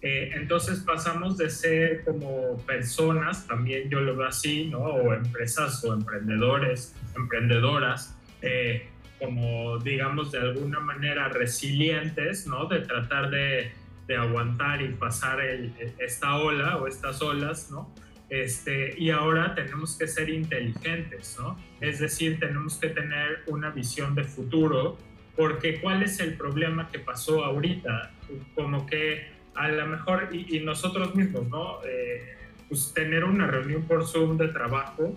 Eh, entonces pasamos de ser como personas, también yo lo veo así, ¿no? O empresas o emprendedores, emprendedoras, eh, como, digamos, de alguna manera resilientes, ¿no? De tratar de, de aguantar y pasar el, esta ola o estas olas, ¿no? Este, y ahora tenemos que ser inteligentes, ¿no? Es decir, tenemos que tener una visión de futuro, porque ¿cuál es el problema que pasó ahorita? Como que a lo mejor, y, nosotros mismos, ¿no? Eh, pues tener una reunión por Zoom de trabajo,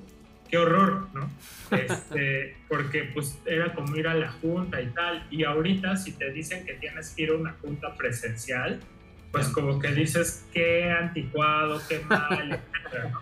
qué horror, ¿no? Este, porque pues era como ir a la junta y tal. Y ahorita si te dicen que tienes que ir a una junta presencial, pues como que dices qué anticuado, qué mal, etc.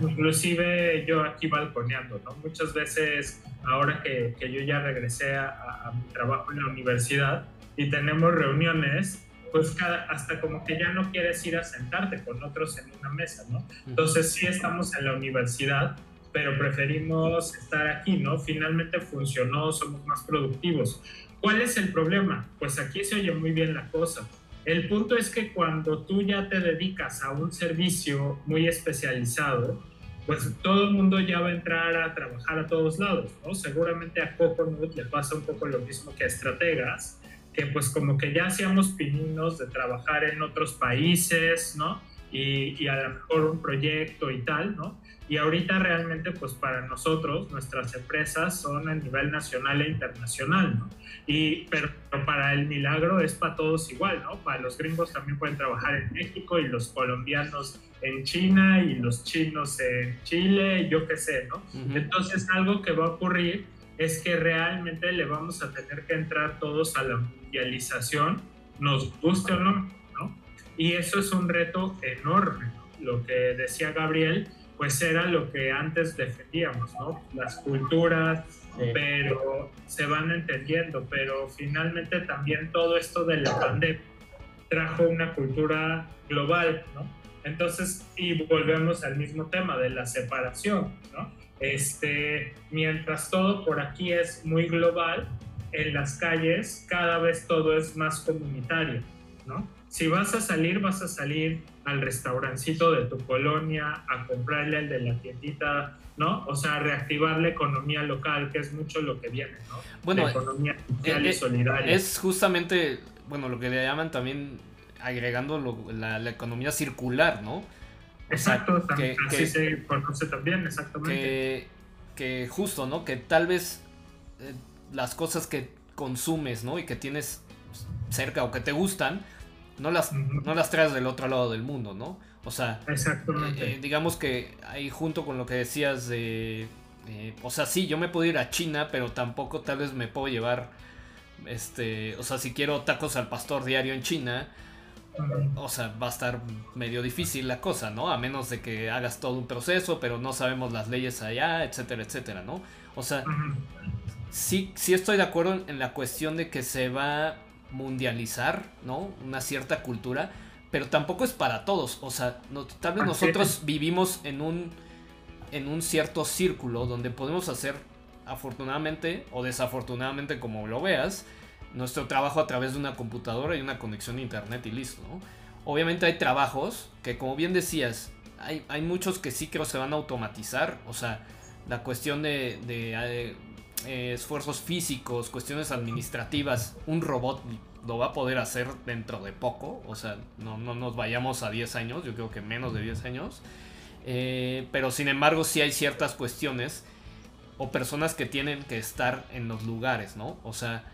Inclusive yo aquí balconeando, ¿no? Muchas veces, ahora que, que yo ya regresé a, a, mi trabajo en la universidad y tenemos reuniones, pues cada, hasta como que ya no quieres ir a sentarte con otros en una mesa, ¿no? Entonces sí estamos en la universidad, pero preferimos estar aquí, ¿no? Finalmente funcionó, somos más productivos. ¿Cuál es el problema? Pues aquí se oye muy bien la cosa. El punto es que cuando tú ya te dedicas a un servicio muy especializado, pues todo el mundo ya va a entrar a trabajar a todos lados, ¿no? Seguramente a Coconut le pasa un poco lo mismo que a estrategas, que pues como que ya hacíamos pininos de trabajar en otros países, ¿no? Y, y, a lo mejor un proyecto y tal, ¿no? Y ahorita realmente, pues para nosotros, nuestras empresas son a nivel nacional e internacional, ¿no? Y, pero, para el milagro es para todos igual, ¿no? Para los gringos también pueden trabajar en México y los colombianos en China y los chinos en Chile, yo qué sé, ¿no? Entonces algo que va a ocurrir es que realmente le vamos a tener que entrar todos a la mundialización, nos guste o no, ¿no? Y eso es un reto enorme, ¿no? Lo que decía Gabriel, pues era lo que antes defendíamos, ¿no? Las culturas, pero se van entendiendo, pero finalmente también todo esto de la pandemia trajo una cultura global, ¿no? Entonces, y volvemos al mismo tema de la separación, ¿no? Este, mientras todo por aquí es muy global, en las calles cada vez todo es más comunitario, ¿no? Si vas a salir, vas a salir al restaurancito de tu colonia, a comprarle al de la tiendita, ¿no? O sea, reactivar la economía local, que es mucho lo que viene, ¿no? Bueno, la economía social y eh, solidaria. Es justamente, bueno, lo que le llaman también agregando la, economía circular, ¿no? Exacto, que, así se conoce también, exactamente. Que, justo, ¿no? Que tal vez eh, las cosas que consumes, ¿no? Y que tienes cerca o que te gustan, no las, no las traes del otro lado del mundo, ¿no? O sea, eh, digamos que ahí junto con lo que decías de... Eh, o sea, sí, yo me puedo ir a China, pero tampoco tal vez me puedo llevar, este, o sea, si quiero tacos al pastor diario en China, o sea, va a estar medio difícil la cosa, ¿no? A menos de que hagas todo un proceso, pero no sabemos las leyes allá, etcétera, etcétera, ¿no? O sea, sí, sí estoy de acuerdo en la cuestión de que se va mundializar, ¿no? Una cierta cultura, pero tampoco es para todos. O sea, tal vez nosotros vivimos en un, en un cierto círculo donde podemos hacer, afortunadamente o desafortunadamente como lo veas, nuestro trabajo a través de una computadora y una conexión a internet y listo, ¿no? Obviamente hay trabajos que, como bien decías, hay, hay muchos que sí creo se van a automatizar. O sea, la cuestión de, de eh, eh, esfuerzos físicos, cuestiones administrativas, un robot lo va a poder hacer dentro de poco. O sea, no, nos vayamos a 10 años, yo creo que menos de 10 años. Eh, pero sin embargo, sí hay ciertas cuestiones o personas que tienen que estar en los lugares, ¿no? O sea,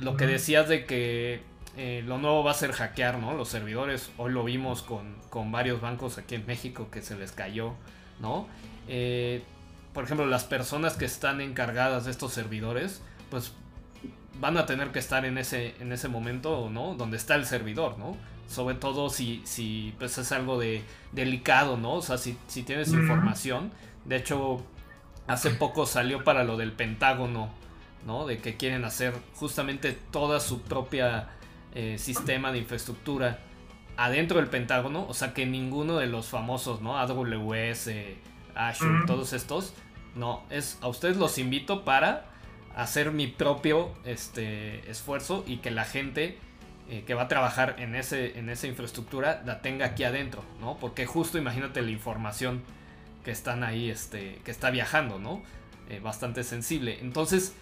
lo que decías de que eh, lo nuevo va a ser hackear, ¿no? Los servidores, hoy lo vimos con, con varios bancos aquí en México que se les cayó, ¿no? Eh, por ejemplo, las personas que están encargadas de estos servidores, pues van a tener que estar en ese, en ese momento, ¿no? Donde está el servidor, ¿no? Sobre todo si, si pues es algo de delicado, ¿no? O sea, si, si tienes información. De hecho, hace poco salió para lo del Pentágono, ¿no? De que quieren hacer justamente toda su propia eh, sistema de infraestructura adentro del Pentágono. O sea, que ninguno de los famosos, ¿no? AWS, Azure, todos estos no, es a ustedes los invito para hacer mi propio este, esfuerzo y que la gente eh, que va a trabajar en, ese, en esa infraestructura la tenga aquí adentro, ¿no? Porque justo imagínate la información que están ahí, este, que está viajando, ¿no? Eh, bastante sensible. Entonces,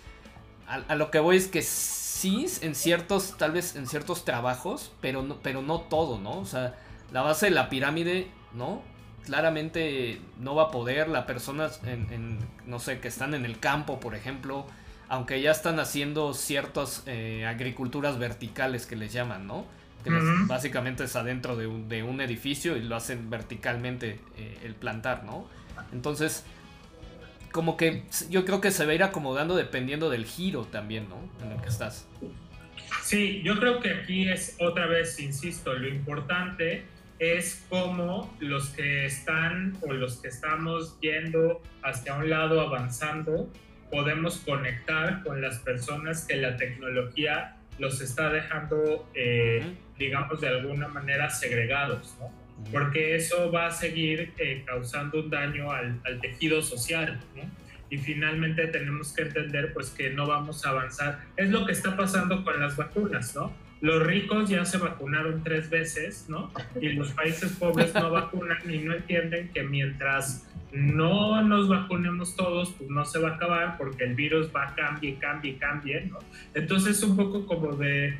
a, a, lo que voy es que sí, en ciertos, tal vez en ciertos trabajos, pero no, pero no todo, ¿no? O sea, la base de la pirámide, ¿no? Claramente no va a poder. Las personas, en, no sé, que están en el campo, por ejemplo, aunque ya están haciendo ciertas eh, agriculturas verticales que les llaman, ¿no? Que básicamente es adentro de un, de un, edificio y lo hacen verticalmente eh, el plantar, ¿no? Entonces, como que yo creo que se va a ir acomodando dependiendo del giro también, ¿no? En el que estás. Sí, yo creo que aquí es otra vez, insisto, lo importante es como los que están o los que estamos yendo hacia un lado avanzando, podemos conectar con las personas que la tecnología los está dejando, eh, digamos, de alguna manera segregados, ¿no? Porque eso va a seguir eh, causando un daño al, al, tejido social, ¿no? Y finalmente tenemos que entender, pues, que no vamos a avanzar. Es lo que está pasando con las vacunas, ¿no? Los ricos ya se vacunaron tres veces, ¿no? Y los países pobres no vacunan y no entienden que mientras no nos vacunemos todos, pues no se va a acabar porque el virus va a cambiar, cambie, cambie, ¿no? Entonces un poco como de,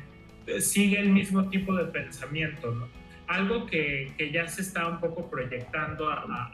sigue el mismo tipo de pensamiento, ¿no? Algo que, que ya se está un poco proyectando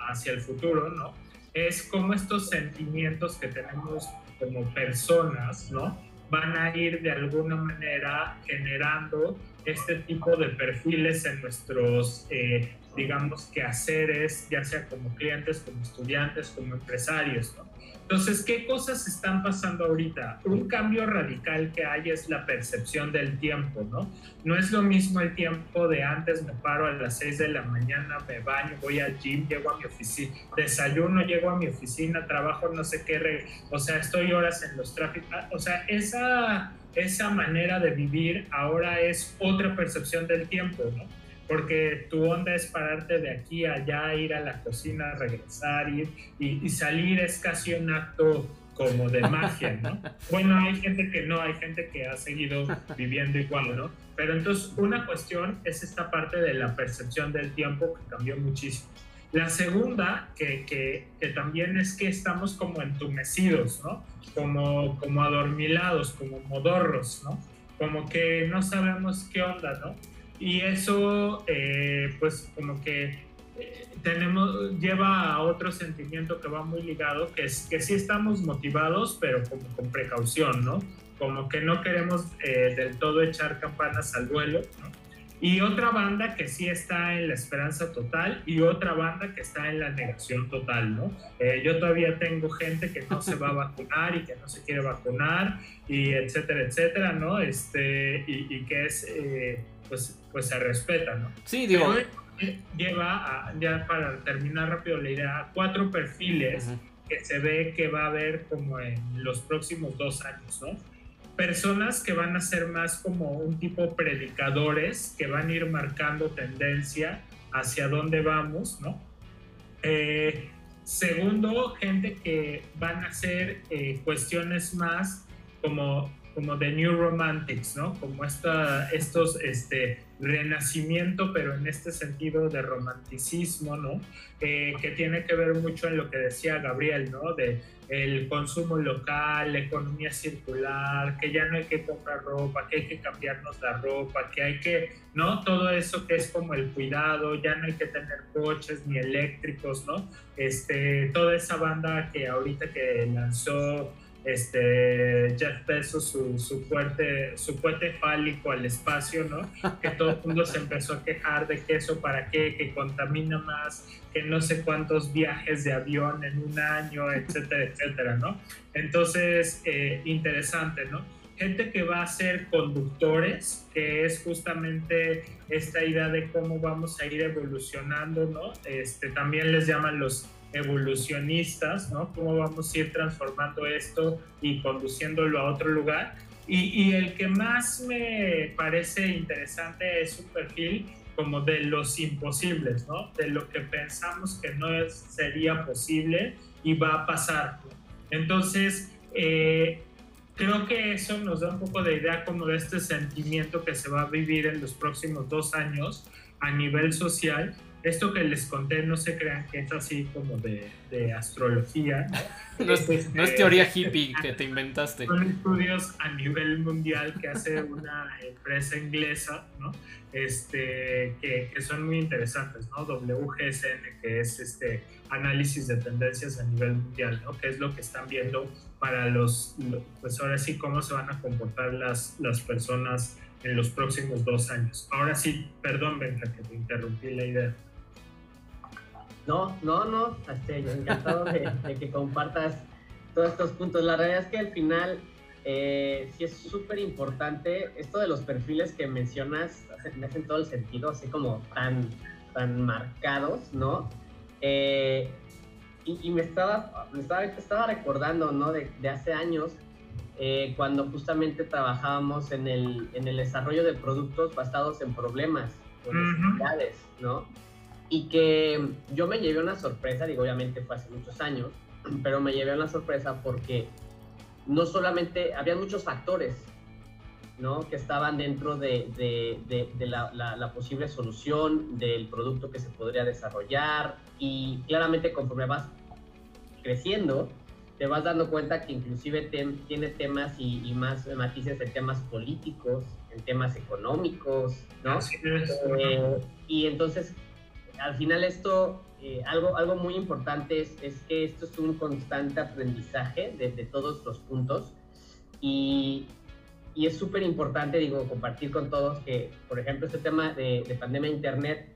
hacia el futuro, ¿no? Es como estos sentimientos que tenemos como personas, ¿no? Van a ir de alguna manera generando este tipo de perfiles en nuestros eh, digamos, que es ya sea como clientes, como estudiantes, como empresarios, ¿no? Entonces, ¿qué cosas están pasando ahorita? Un cambio radical que hay es la percepción del tiempo, ¿no? No es lo mismo el tiempo de antes, me paro a las 6 de la mañana, me baño, voy al gym, llego a mi oficina, desayuno, llego a mi oficina, trabajo no sé qué, o sea, estoy horas en los tráficos, ah, o sea, esa, esa manera de vivir ahora es otra percepción del tiempo, ¿no? Porque tu onda es pararte de aquí a allá, ir a la cocina, regresar, ir y, salir es casi un acto como de magia, ¿no? Bueno, hay gente que no, hay gente que ha seguido viviendo igual, ¿no? Pero entonces una cuestión es esta parte de la percepción del tiempo que cambió muchísimo. La segunda, que, que, que también es que estamos como entumecidos, ¿no? Como, como adormilados, como modorros, ¿no? Como que no sabemos qué onda, ¿no? Y eso eh, pues como que eh, tenemos, lleva a otro sentimiento que va muy ligado, que es que sí estamos motivados, pero como con precaución, ¿no? Como que no queremos eh, del todo echar campanas al vuelo, ¿no? Y otra banda que sí está en la esperanza total y otra banda que está en la negación total, ¿no? yo todavía tengo gente que no se va a vacunar y que no se quiere vacunar y etcétera, etcétera, ¿no? Este, y, y que es pues, pues se respeta, ¿no? Sí, digo. lleva, a, ya para terminar rápido la idea, cuatro perfiles que se ve que va a haber como en los próximos dos años, ¿no? Personas que van a ser más como un tipo predicadores, que van a ir marcando tendencia hacia dónde vamos, ¿no? Eh, segundo, gente que van a hacer eh, cuestiones más como como de New Romantics, ¿no? Como esta, estos, este, renacimiento, pero en este sentido de romanticismo, ¿no? Eh, que tiene que ver mucho en lo que decía Gabriel, ¿no? De el consumo local, la economía circular, que ya no hay que comprar ropa, que hay que cambiarnos la ropa, que hay que, ¿no? Todo eso que es como el cuidado, ya no hay que tener coches ni eléctricos, ¿no? Este, toda esa banda que ahorita que lanzó este, Jeff Bezos su, su, fuerte, su fuerte fálico al espacio, ¿no? Que todo el mundo se empezó a quejar de que eso para qué, que contamina más, que no sé cuántos viajes de avión en un año, etcétera, etcétera, ¿no? Entonces, eh, interesante, ¿no? Gente que va a ser conductores, que es justamente esta idea de cómo vamos a ir evolucionando, ¿no? Este, también les llaman los evolucionistas, ¿no? Cómo vamos a ir transformando esto y conduciéndolo a otro lugar. Y, el que más me parece interesante es un perfil como de los imposibles, ¿no? De lo que pensamos que no sería posible y va a pasar. Entonces, eh, creo que eso nos da un poco de idea como de este sentimiento que se va a vivir en los próximos dos años a nivel social esto que les conté, no se crean que es así como de, de astrología. no, es, no, es, teoría hippie que te inventaste. Son estudios a nivel mundial que hace una empresa inglesa, ¿no? Este, que, que, son muy interesantes, ¿no? WGSN, que es este análisis de tendencias a nivel mundial, ¿no? Que es lo que están viendo para los, pues ahora sí, cómo se van a comportar las, las personas en los próximos dos años. Ahora sí, perdón, Benja, que te interrumpí la idea. No, no, no, este, encantado de, que compartas todos estos puntos. La realidad es que al final eh, sí es súper importante esto de los perfiles que mencionas, me hacen todo el sentido, así como tan, tan marcados, ¿no? Eh, y, me, estaba, me estaba, estaba recordando, ¿no? De, de hace años, eh, cuando justamente trabajábamos en el, en el desarrollo de productos basados en problemas o necesidades, ¿no? Y que yo me llevé una sorpresa, digo, obviamente fue hace muchos años, pero me llevé una sorpresa porque no solamente, había muchos factores, ¿no? Que estaban dentro de, de, de, la, la, posible solución del producto que se podría desarrollar y claramente conforme vas creciendo, te vas dando cuenta que inclusive tiene temas y, más matices en temas políticos, en temas económicos, ¿no? Eh, y entonces, al final esto, eh, algo, algo muy importante es, es, que esto es un constante aprendizaje de, todos los puntos y, y es súper importante, digo, compartir con todos que, por ejemplo, este tema de, de pandemia Internet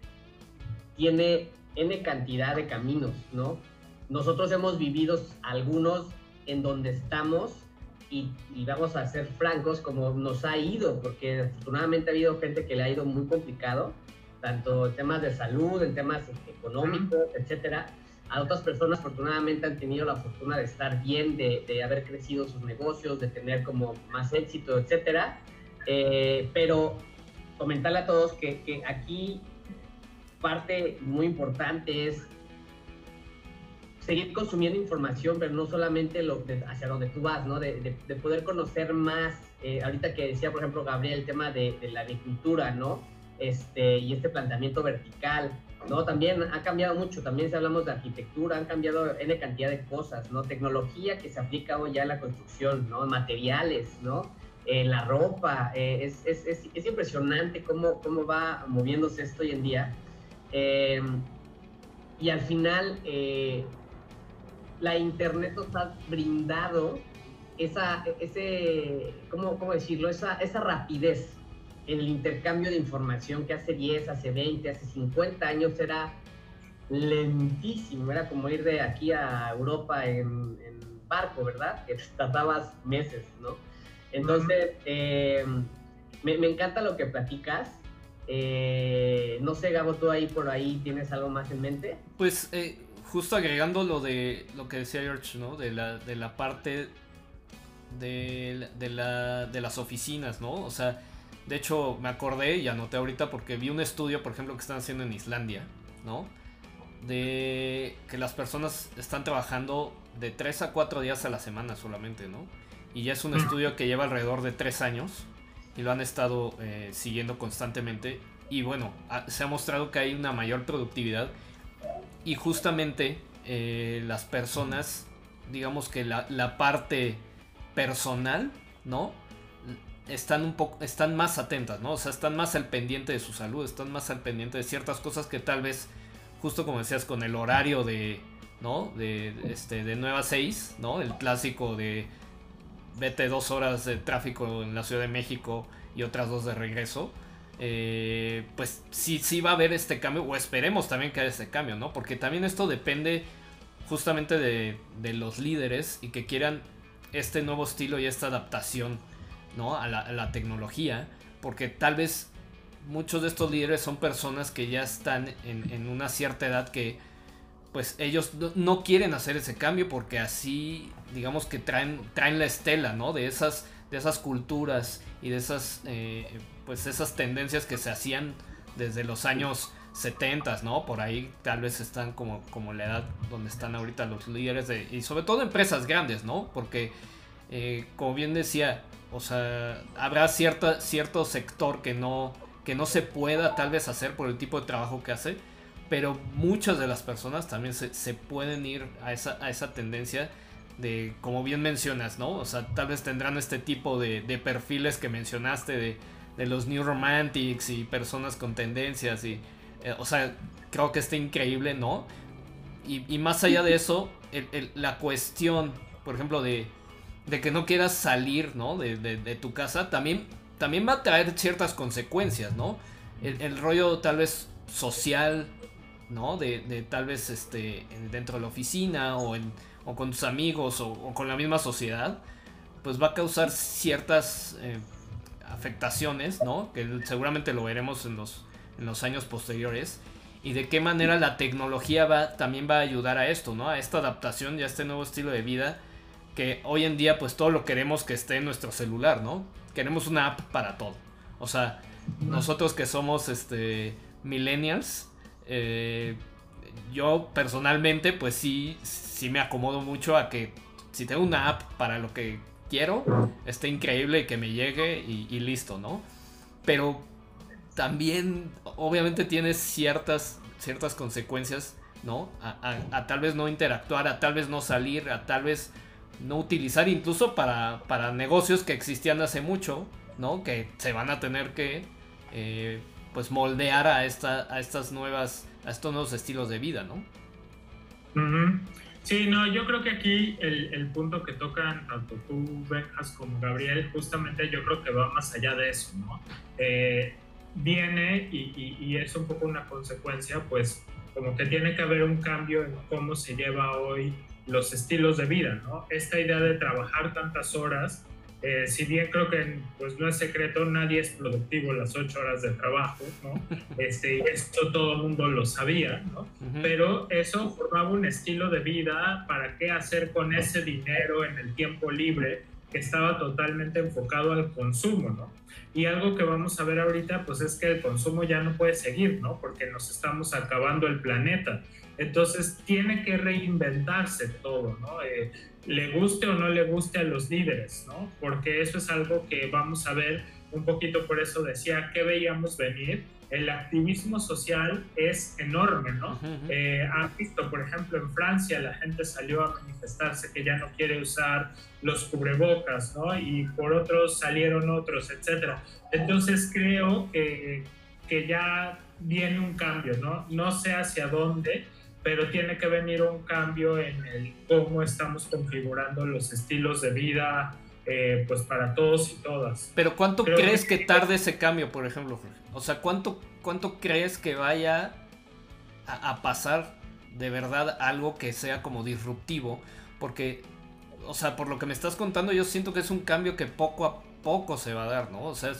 tiene N cantidad de caminos, ¿no? Nosotros hemos vivido algunos en donde estamos y, vamos a ser francos como nos ha ido, porque afortunadamente ha habido gente que le ha ido muy complicado, tanto en temas de salud, en temas económicos, etcétera. A otras personas afortunadamente han tenido la fortuna de estar bien, de, haber crecido sus negocios, de tener como más éxito, etcétera. Eh, pero comentarle a todos que, que aquí parte muy importante es seguir consumiendo información, pero no solamente lo, hacia donde tú vas, ¿no? De, de, poder conocer más. Eh, ahorita que decía, por ejemplo, Gabriel, el tema de, la agricultura, ¿no? Este, y este planteamiento vertical, ¿no? También ha cambiado mucho, también si hablamos de arquitectura, han cambiado N cantidad de cosas, ¿no? Tecnología que se aplica hoy ya en la construcción, ¿no? Materiales, ¿no? Eh, la ropa, eh, es, es, es, es, impresionante cómo, cómo va moviéndose esto hoy en día. y al final, la Internet nos ha brindado esa, ese, ¿cómo, cómo decirlo? Esa, esa rapidez en el intercambio de información que hace 10, hace 20, hace 50 años era lentísimo, era como ir de aquí a Europa en, barco, ¿verdad? Que tardabas meses, ¿no? Entonces, eh, me, me, encanta lo que platicas. Eh, no sé, Gabo, tú ahí por ahí tienes algo más en mente. Pues eh, justo agregando lo de lo que decía George, ¿no? De la, de la parte de, de, la, de las oficinas, ¿no? O sea, de hecho me acordé y anoté ahorita porque vi un estudio, por ejemplo, que están haciendo en Islandia, ¿no? De que las personas están trabajando de 3 a 4 días a la semana solamente, ¿no? Y ya es un estudio que lleva alrededor de 3 años y lo han estado eh, siguiendo constantemente. Y bueno, se ha mostrado que hay una mayor productividad y justamente eh, las personas, digamos que la, parte personal, ¿no? Están un poco, están más atentas, ¿no? O sea, están más al pendiente de su salud, están más al pendiente de ciertas cosas que tal vez, justo como decías, con el horario de, ¿no? De, este, de 9 a 6, ¿no? El clásico de vete dos horas de tráfico en la Ciudad de México y otras dos de regreso eh, pues sí, sí va a haber este cambio, o esperemos también que haya este cambio, ¿no? Porque también esto depende justamente de, los líderes y que quieran este nuevo estilo y esta adaptación, ¿no? A la, tecnología, porque tal vez muchos de estos líderes son personas que ya están en, una cierta edad que pues ellos no, quieren hacer ese cambio porque así digamos que traen, traen la estela, ¿no? De esas, de esas culturas y de esas eh, pues esas tendencias que se hacían desde los años 70, ¿no? Por ahí tal vez están como, como la edad donde están ahorita los líderes de, y sobre todo empresas grandes, ¿no? Porque, eh, como bien decía, o sea, habrá cierta, cierto sector que no, que no se pueda tal vez hacer por el tipo de trabajo que hace, pero muchas de las personas también se, pueden ir a esa, a esa tendencia de, como bien mencionas, ¿no? O sea, tal vez tendrán este tipo de, perfiles que mencionaste de de los New Romantics y personas con tendencias y, eh, o sea, creo que está increíble, ¿no? Y, más allá de eso, la cuestión, por ejemplo, de, de, que no quieras salir, ¿no? De, de, tu casa, también, también va a traer ciertas consecuencias, ¿no? El, rollo tal vez social, ¿no? De, tal vez este, dentro de la oficina o con tus amigos o, con la misma sociedad, pues va a causar ciertas... Eh, afectaciones, ¿no? Que seguramente lo veremos en los, en los años posteriores. Y de qué manera la tecnología va, también va a ayudar a esto, ¿no? A esta adaptación y a este nuevo estilo de vida que hoy en día pues todo lo queremos que esté en nuestro celular, ¿no? Queremos una app para todo. O sea, nosotros que somos este millennials, eh, yo personalmente pues sí, sí me acomodo mucho a que si tengo una app para lo que quiero, esté increíble y que me llegue y, listo, ¿no? Pero también, obviamente, tiene ciertas, ciertas consecuencias ¿no? A, tal vez no interactuar, a tal vez no salir, a tal vez no utilizar incluso para, para negocios que existían hace mucho, ¿no? Que se van a tener que eh, pues moldear a, esta, a estas nuevas, a estos nuevos estilos de vida, ¿no? Sí, no, yo creo que aquí el, el, punto que tocan tanto tú, Benjas, como Gabriel, justamente yo creo que va más allá de eso, ¿no? Eh, viene y, y, es un poco una consecuencia, pues como que tiene que haber un cambio en cómo se lleva hoy los estilos de vida, ¿no? Esta idea de trabajar tantas horas, eh, si bien creo que pues no es secreto, nadie es productivo las ocho horas de trabajo, ¿no? Este, esto todo el mundo lo sabía, ¿no? Pero eso formaba un estilo de vida para qué hacer con ese dinero en el tiempo libre que estaba totalmente enfocado al consumo, ¿no? Y algo que vamos a ver ahorita, pues es que el consumo ya no puede seguir, ¿no? Porque nos estamos acabando el planeta. Entonces tiene que reinventarse todo, ¿no? Eh, le guste o no le guste a los líderes, ¿no? Porque eso es algo que vamos a ver un poquito, por eso decía que veíamos venir el activismo social es enorme, ¿no? Eh, han visto, por ejemplo, en Francia la gente salió a manifestarse que ya no quiere usar los cubrebocas, ¿no? Y por otros salieron otros, etcétera. Entonces creo que, que ya viene un cambio, ¿no? No sé hacia dónde, pero tiene que venir un cambio en el cómo estamos configurando los estilos de vida, eh, pues para todos y todas. Pero ¿cuánto crees que, tarde ese cambio, por ejemplo, O sea, ¿cuánto, cuánto crees que vaya a, pasar de verdad algo que sea como disruptivo? Porque, o sea, por lo que me estás contando, yo siento que es un cambio que poco a poco se va a dar, ¿no? O sea,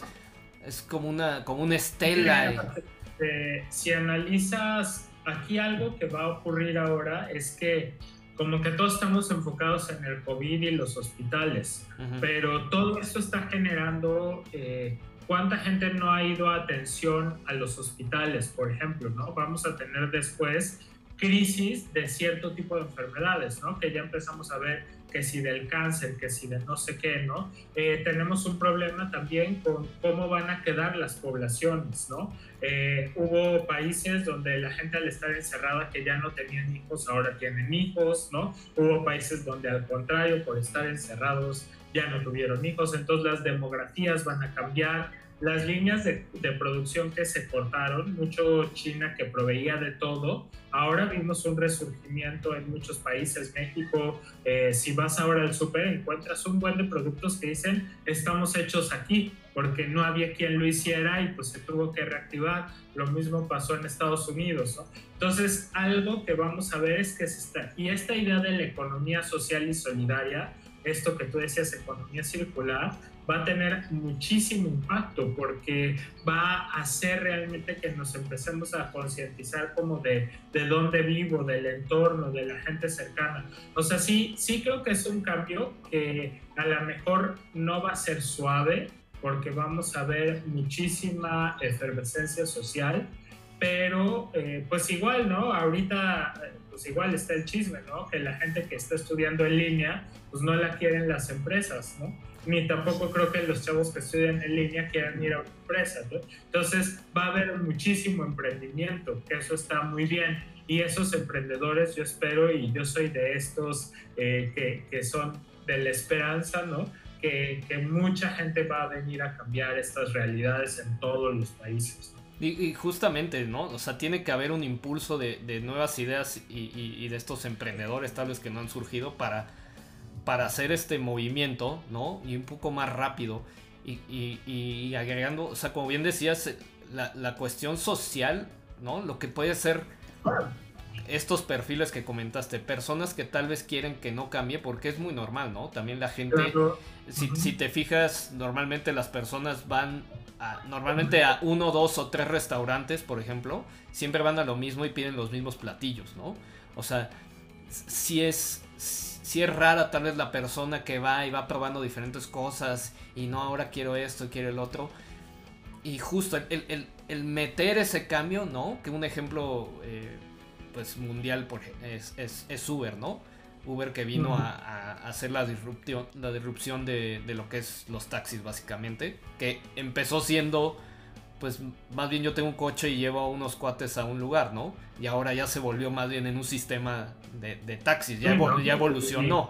es, como una, como una estela. Eh, si analizas aquí algo que va a ocurrir ahora es que como que todos estamos enfocados en el COVID y los hospitales, pero todo esto está generando eh, cuánta gente no ha ido a atención a los hospitales, por ejemplo, ¿no? Vamos a tener después crisis de cierto tipo de enfermedades, ¿no? Que ya empezamos a ver que si del cáncer, que si de no sé qué, ¿no? Eh, tenemos un problema también con cómo van a quedar las poblaciones, ¿no? Eh, hubo países donde la gente al estar encerrada que ya no tenían hijos, ahora tienen hijos, ¿no? Hubo países donde al contrario, por estar encerrados, ya no tuvieron hijos, entonces las demografías van a cambiar, las líneas de, producción que se cortaron, mucho China que proveía de todo, ahora vimos un resurgimiento en muchos países, México, eh, si vas ahora al súper encuentras un buen de productos que dicen estamos hechos aquí, porque no había quien lo hiciera y pues se tuvo que reactivar. Lo mismo pasó en Estados Unidos, ¿no? Entonces, algo que vamos a ver es que se está, y esta idea de la economía social y solidaria, esto que tú decías, economía circular, va a tener muchísimo impacto porque va a hacer realmente que nos empecemos a concientizar como de, de dónde vivo, del entorno, de la gente cercana. O sea, sí, sí creo que es un cambio que a lo mejor no va a ser suave porque vamos a ver muchísima efervescencia social, pero eh, pues igual, ¿no? Ahorita pues igual está el chisme, ¿no? Que la gente que está estudiando en línea, pues no la quieren las empresas, ¿no? Ni tampoco creo que los chavos que estudian en línea quieran ir a una empresa. Entonces va a haber muchísimo emprendimiento, que eso está muy bien. Y esos emprendedores, yo espero, y yo soy de estos eh, que, que, son de la esperanza, ¿no? Que, que, mucha gente va a venir a cambiar estas realidades en todos los países. Y, justamente, ¿no? O sea, tiene que haber un impulso de, de nuevas ideas y, y de estos emprendedores tal vez que no han surgido para para hacer este movimiento, ¿no? Y un poco más rápido. Y, agregando, o sea, como bien decías, la, cuestión social, ¿no? Lo que puede ser estos perfiles que comentaste, personas que tal vez quieren que no cambie, porque es muy normal, ¿no? También la gente, si, te fijas, normalmente las personas van a, normalmente a uno, dos o tres restaurantes, por ejemplo, siempre van a lo mismo y piden los mismos platillos, ¿no? O sea, si es si es rara tal vez la persona que va y va probando diferentes cosas y no ahora quiero esto, quiero el otro. Y justo el, meter ese cambio, ¿no? Que un ejemplo eh, pues mundial por, es, es, Uber, ¿no? Uber que vino a, hacer la disrupción, la disrupción de, de, lo que es los taxis básicamente, que empezó siendo pues más bien yo tengo un coche y llevo a unos cuates a un lugar, ¿no? Y ahora ya se volvió más bien en un sistema de, taxis, ya, ya evolucionó,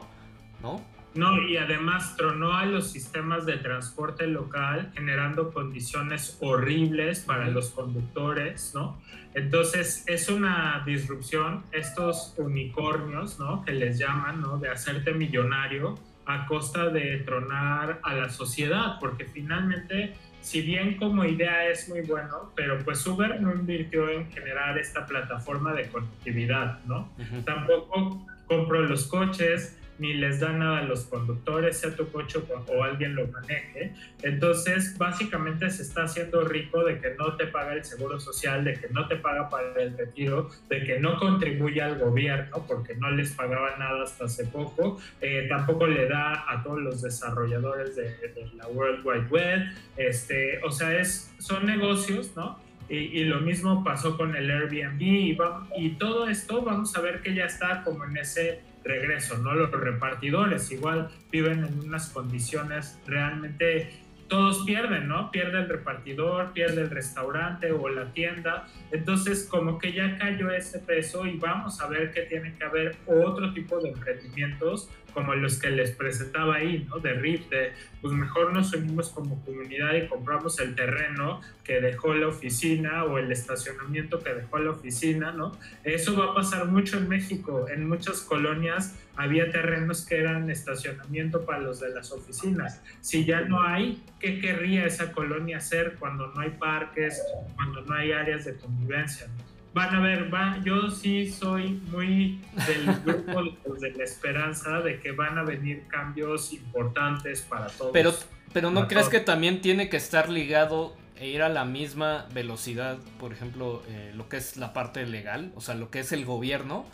¿no? No, y además tronó a los sistemas de transporte local, generando condiciones horribles para los conductores, ¿no? Entonces es una disrupción, estos unicornios, ¿no? Que les llaman, ¿no? De hacerte millonario a costa de tronar a la sociedad, porque finalmente, si bien como idea es muy bueno, pero pues Uber no invirtió en generar esta plataforma de conectividad, ¿no? Tampoco compró los coches, ni les da nada a los conductores, sea tu coche o alguien lo maneje. Entonces, básicamente se está haciendo rico de que no te paga el seguro social, de que no te paga para el retiro, de que no contribuye al gobierno porque no les pagaba nada hasta hace poco. Eh, tampoco le da a todos los desarrolladores de, la World Wide Web. Este, o sea, es, son negocios, ¿no? Y, lo mismo pasó con el Airbnb y, y todo esto vamos a ver que ya está como en ese regreso, ¿no? Los repartidores igual viven en unas condiciones realmente todos pierden, ¿no? Pierde el repartidor, pierde el restaurante o la tienda. Entonces, como que ya cayó ese peso y vamos a ver que tiene que haber otro tipo de emprendimientos como los que les presentaba ahí, ¿no? De RIF, de pues mejor nos unimos como comunidad y compramos el terreno que dejó la oficina o el estacionamiento que dejó la oficina, ¿no? Eso va a pasar mucho en México. En muchas colonias había terrenos que eran estacionamiento para los de las oficinas. Si ya no hay, ¿qué querría esa colonia hacer cuando no hay parques, cuando no hay áreas de convivencia? Van a ver, van, yo sí soy muy del grupo de la esperanza de que van a venir cambios importantes para todos. Pero, pero ¿no crees que también tiene que estar ligado e ir a la misma velocidad, por ejemplo, eh, lo que es la parte legal, o sea, lo que es el gobierno?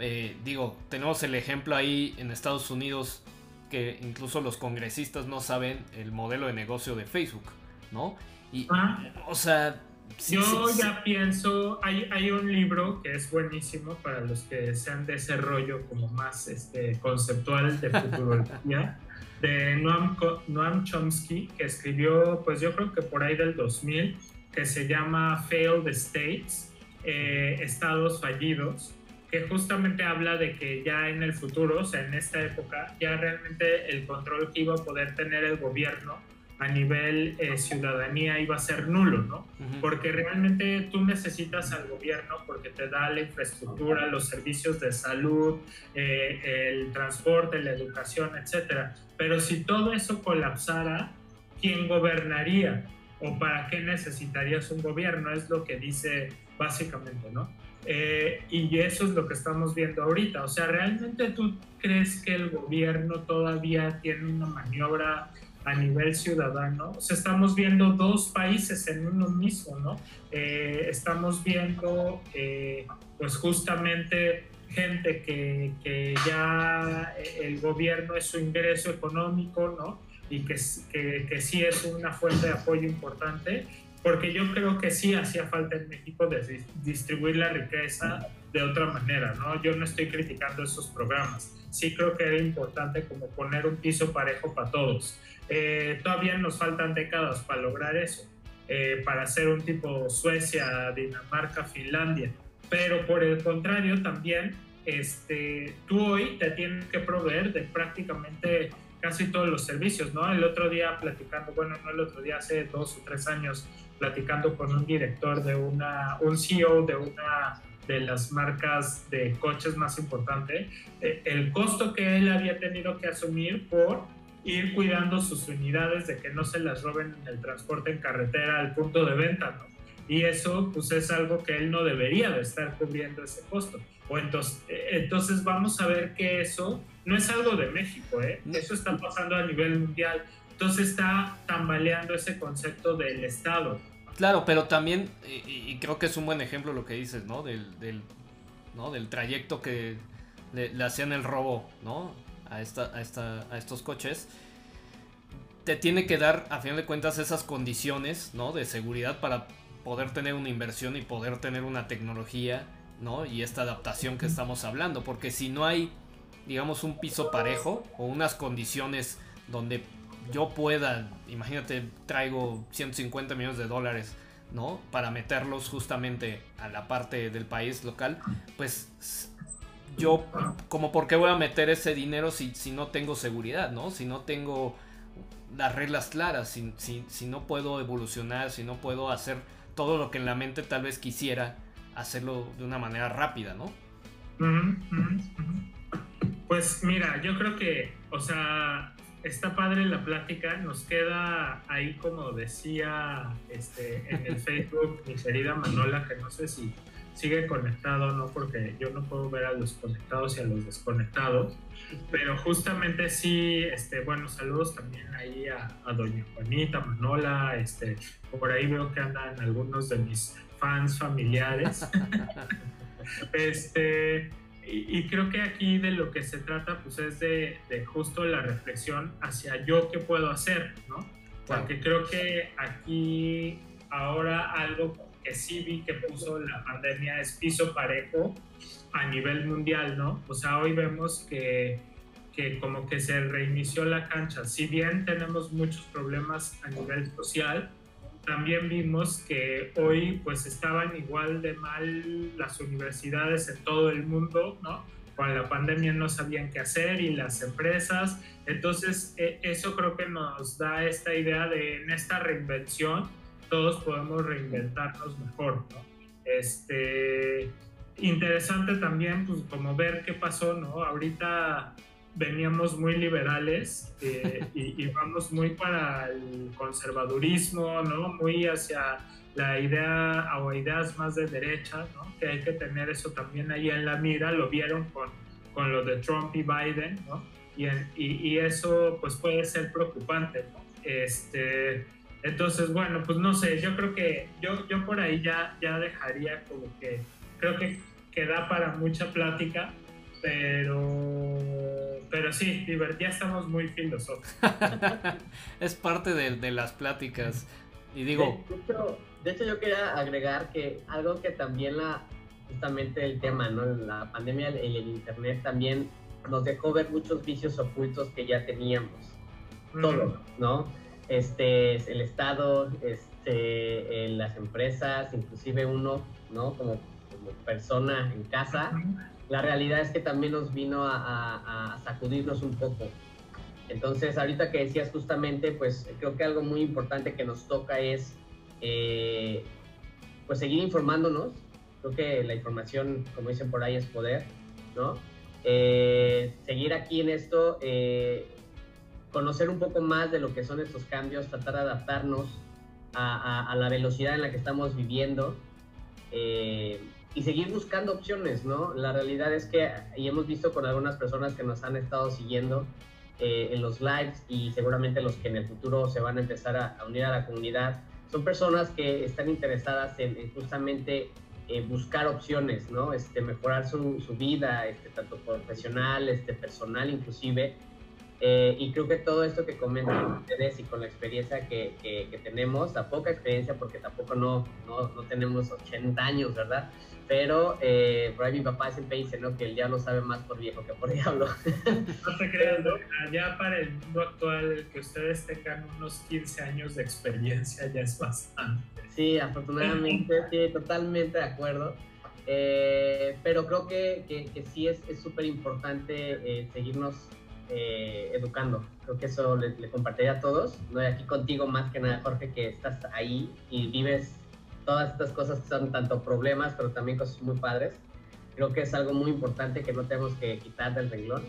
Eh, digo, tenemos el ejemplo ahí en Estados Unidos que incluso los congresistas no saben el modelo de negocio de Facebook, ¿no? Y, ah. o sea, yo ya pienso, hay, hay un libro que es buenísimo para los que sean de ese rollo como más este, conceptual de futurología, de Noam, Noam Chomsky, que escribió, pues yo creo que por ahí del 2000, que se llama Failed States, eh, Estados Fallidos, que justamente habla de que ya en el futuro, o sea, en esta época, ya realmente el control que iba a poder tener el gobierno a nivel eh, ciudadanía iba a ser nulo, ¿no? Porque realmente tú necesitas al gobierno porque te da la infraestructura, los servicios de salud, eh, el transporte, la educación, etcétera. Pero si todo eso colapsara, ¿quién gobernaría? ¿O para qué necesitarías un gobierno? Es lo que dice básicamente, ¿no? Eh, y eso es lo que estamos viendo ahorita. O sea, ¿realmente tú crees que el gobierno todavía tiene una maniobra a nivel ciudadano? O sea, estamos viendo dos países en uno mismo, ¿no? Eh, estamos viendo, eh, pues justamente gente que, que, ya el gobierno es su ingreso económico, ¿no? Y que, que, que sí es una fuente de apoyo importante porque yo creo que sí hacía falta en México distribuir la riqueza de otra manera, ¿no? Yo no estoy criticando esos programas, sí creo que era importante como poner un piso parejo para todos. Eh, todavía nos faltan décadas para lograr eso, eh, para hacer un tipo Suecia, Dinamarca, Finlandia, pero por el contrario también, este, tú hoy te tienes que proveer de prácticamente casi todos los servicios, ¿no? El otro día platicando, bueno, no el otro día, hace dos o tres años, platicando con un director de una, un CEO de una de las marcas de coches más importante, eh, el costo que él había tenido que asumir por ir cuidando sus unidades de que no se las roben en el transporte en carretera al punto de venta, ¿no? Y eso pues es algo que él no debería de estar cubriendo ese costo. O entonces, eh, entonces vamos a ver que eso no es algo de México, ¿eh? Eso está pasando a nivel mundial. Entonces está tambaleando ese concepto del Estado. Claro, pero también, y, creo que es un buen ejemplo lo que dices, ¿no? Del, del, ¿no? del trayecto que le, hacían el robo, ¿no? A, estos coches. Te tiene que dar, a fin de cuentas, esas condiciones. De seguridad para poder tener una inversión y poder tener una tecnología, ¿no? Y esta adaptación que estamos hablando. Porque si no hay, digamos, un piso parejo o unas condiciones donde yo pueda, imagínate, traigo 150 millones de dólares. Para meterlos justamente a la parte del país local, pues yo, como por qué voy a meter ese dinero si, si no tengo seguridad, ¿no? Si no tengo las reglas claras, si, si, si no puedo evolucionar, si no puedo hacer todo lo que en la mente tal vez quisiera hacerlo de una manera rápida, ¿no? Pues mira, yo creo que, o sea, está padre la plática, nos queda ahí como decía este, en el Facebook mi querida Manola, que no sé si sigue conectado no, porque yo no puedo ver a los conectados y a los desconectados, pero justamente sí, este, bueno, saludos también ahí a, doña Juanita, Manola, este, por ahí veo que andan algunos de mis fans familiares. este, y, creo que aquí de lo que se trata pues es de, de, justo la reflexión hacia yo qué puedo hacer, ¿no? Porque creo que aquí ahora algo que sí vi que puso la pandemia es piso parejo a nivel mundial, ¿no? O sea, hoy vemos que, que como que se reinició la cancha. Si bien tenemos muchos problemas a nivel social, también vimos que hoy pues estaban igual de mal las universidades en todo el mundo, ¿no? Con la pandemia no sabían qué hacer y las empresas. Entonces, e, eso creo que nos da esta idea de en esta reinvención, todos podemos reinventarnos mejor, ¿no? Este, interesante también, pues, como ver qué pasó, ¿no? Ahorita veníamos muy liberales eh, y, vamos muy para el conservadurismo, ¿no? Muy hacia la idea o ideas más de derecha, ¿no? Que hay que tener eso también ahí en la mira, lo vieron con, con lo de Trump y Biden, ¿no? Y, y, y eso pues puede ser preocupante, ¿no? Este, entonces, bueno, pues no sé, yo creo que yo, yo por ahí ya, ya dejaría como que, creo que, que da para mucha plática, pero, pero sí, ya estamos muy filosóficos. es parte de, de, las pláticas. Y digo... De, hecho, de hecho, yo quería agregar que algo que también la, justamente el tema, ¿no? La pandemia y el internet también nos dejó ver muchos vicios ocultos que ya teníamos. Todo, ¿no? Este, el Estado, este, las empresas, inclusive uno, ¿no? Como, persona en casa, la realidad es que también nos vino a, sacudirnos un poco. Entonces, ahorita que decías justamente, pues creo que algo muy importante que nos toca es, eh, pues seguir informándonos. Creo que la información, como dicen por ahí, es poder, ¿no? Eh, seguir aquí en esto, eh, conocer un poco más de lo que son estos cambios, tratar de adaptarnos a, la velocidad en la que estamos viviendo eh, y seguir buscando opciones, ¿no? La realidad es que, y hemos visto con algunas personas que nos han estado siguiendo eh, en los lives y seguramente los que en el futuro se van a empezar a, unir a la comunidad, son personas que están interesadas en, justamente eh, buscar opciones, ¿no? Este, mejorar su, su vida, este, tanto profesional, este, personal inclusive, eh, y creo que todo esto que comentan ustedes y con la experiencia que, que, tenemos, la poca experiencia porque tampoco no, no, no tenemos 80 años, ¿verdad? Pero eh, por ahí mi papá siempre dice, ¿no? Que el diablo sabe más por viejo que por diablo. No te creas, ¿no? Ya para el mundo actual, que ustedes tengan unos 15 años de experiencia ya es bastante. Sí, afortunadamente, sí, totalmente de acuerdo. Eh, pero creo que, que, que sí es súper importante seguirnos eh, educando. Creo que eso le, compartiría a todos. No aquí contigo más que nada, Jorge, que estás ahí y vives todas estas cosas que son tanto problemas, pero también cosas muy padres. Creo que es algo muy importante que no tenemos que quitar del renglón.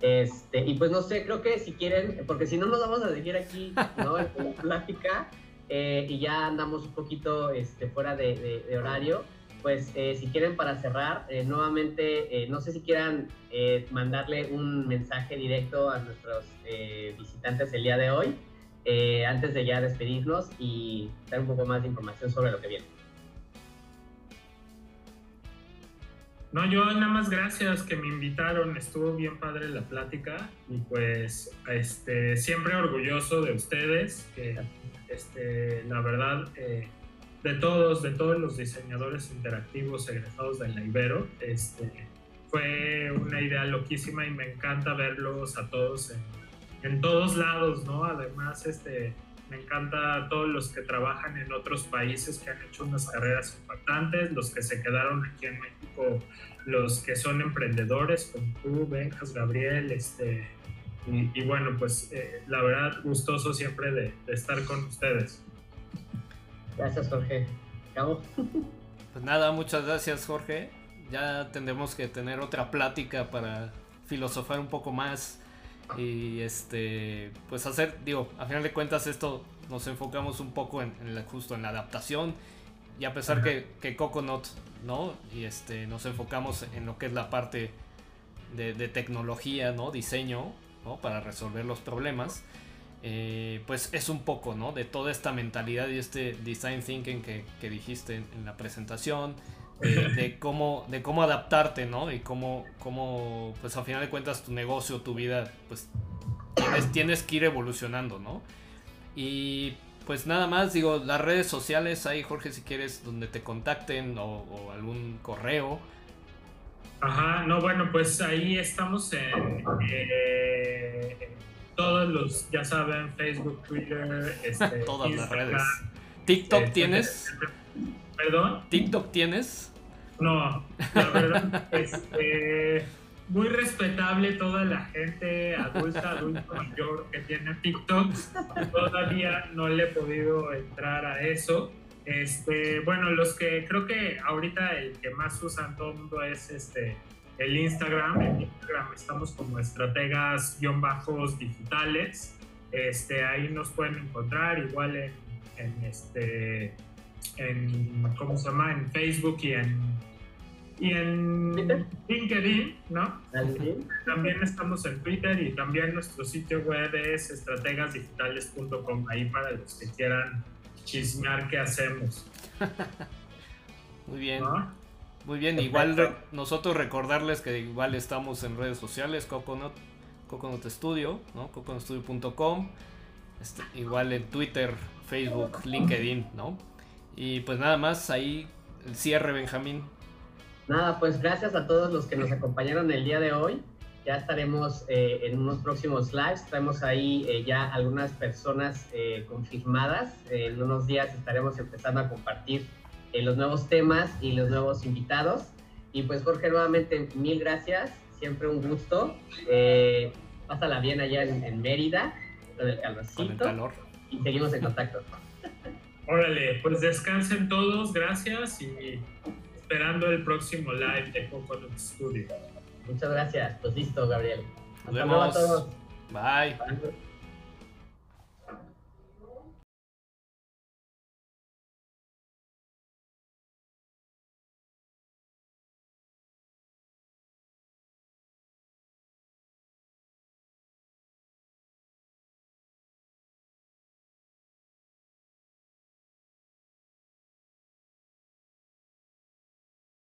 Este, y pues no sé, creo que si quieren, porque si no nos vamos a seguir aquí, ¿no? En la plática eh, y ya andamos un poquito este, fuera de, de horario pues eh, si quieren para cerrar, eh, nuevamente, eh, no sé si quieran mandarle un mensaje directo a nuestros visitantes el día de hoy, antes de ya despedirnos y dar un poco más de información sobre lo que viene. No, yo nada más gracias que me invitaron, estuvo bien padre la plática y pues este, siempre orgulloso de ustedes, que este, la verdad de todos, de todos los diseñadores interactivos egresados de la Ibero. Este, fue una idea loquísima y me encanta verlos a todos en, en todos lados, ¿no? Además, este, me encanta todos los que trabajan en otros países que han hecho unas carreras impactantes, los que se quedaron aquí en México, los que son emprendedores como tú, Benjas, Gabriel, este, y, bueno, pues eh, la verdad gustoso siempre de, estar con ustedes. Gracias Jorge. ¿Cabo? Pues nada, muchas gracias Jorge. Ya tendremos que tener otra plática para filosofar un poco más y este pues hacer digo a final de cuentas esto nos enfocamos un poco en, justo en la adaptación y a pesar que, que, Coconut no y este nos enfocamos en lo que es la parte de, tecnología no diseño ¿no? para resolver los problemas eh, pues es un poco no de toda esta mentalidad y este design thinking que, dijiste en la presentación de, cómo, de cómo adaptarte, ¿no? Y cómo, cómo, pues al final de cuentas tu negocio, tu vida, pues tienes, que ir evolucionando, ¿no? Y pues nada más, digo, las redes sociales, ahí Jorge, si quieres, donde te contacten o, algún correo. Ajá, no, bueno, pues ahí estamos en eh, todos los, ya saben, Facebook, Twitter, este, todas las redes. TikTok este, tienes. ¿Perdón? ¿TikTok tienes? No, la verdad, este, muy respetable toda la gente adulta, adulto mayor que tiene TikTok. Todavía no le he podido entrar a eso. Este, bueno, los que creo que ahorita el que más usan todo el mundo es este, el Instagram. En Instagram estamos como estrategas-bajos digitales. Este, ahí nos pueden encontrar igual en, en este en ¿cómo se llama? en Facebook y en y en LinkedIn, ¿no? También estamos en Twitter y también nuestro sitio web es estrategasdigitales.com, ahí para los que quieran chismear qué hacemos. Muy bien. Muy bien, igual nosotros recordarles que igual estamos en redes sociales, Coconut, Coconut Studio, ¿no? coconutstudio.com, este, igual en Twitter, Facebook, LinkedIn, ¿no? Y pues nada más, ahí el cierre, Benjamín. Nada, pues gracias a todos los que nos acompañaron el día de hoy. Ya estaremos eh, en unos próximos lives. Traemos ahí eh, ya algunas personas eh, confirmadas. en unos días estaremos empezando a compartir los nuevos temas y los nuevos invitados. Y pues Jorge, nuevamente mil gracias. Siempre un gusto. pásala bien allá en, Mérida, con el calorcito. calor. Y seguimos en contacto. Órale, pues descansen todos. Gracias y esperando el próximo live de Coconut Studio. Muchas gracias. Pues listo, Gabriel. Nos vemos. a todos. Bye.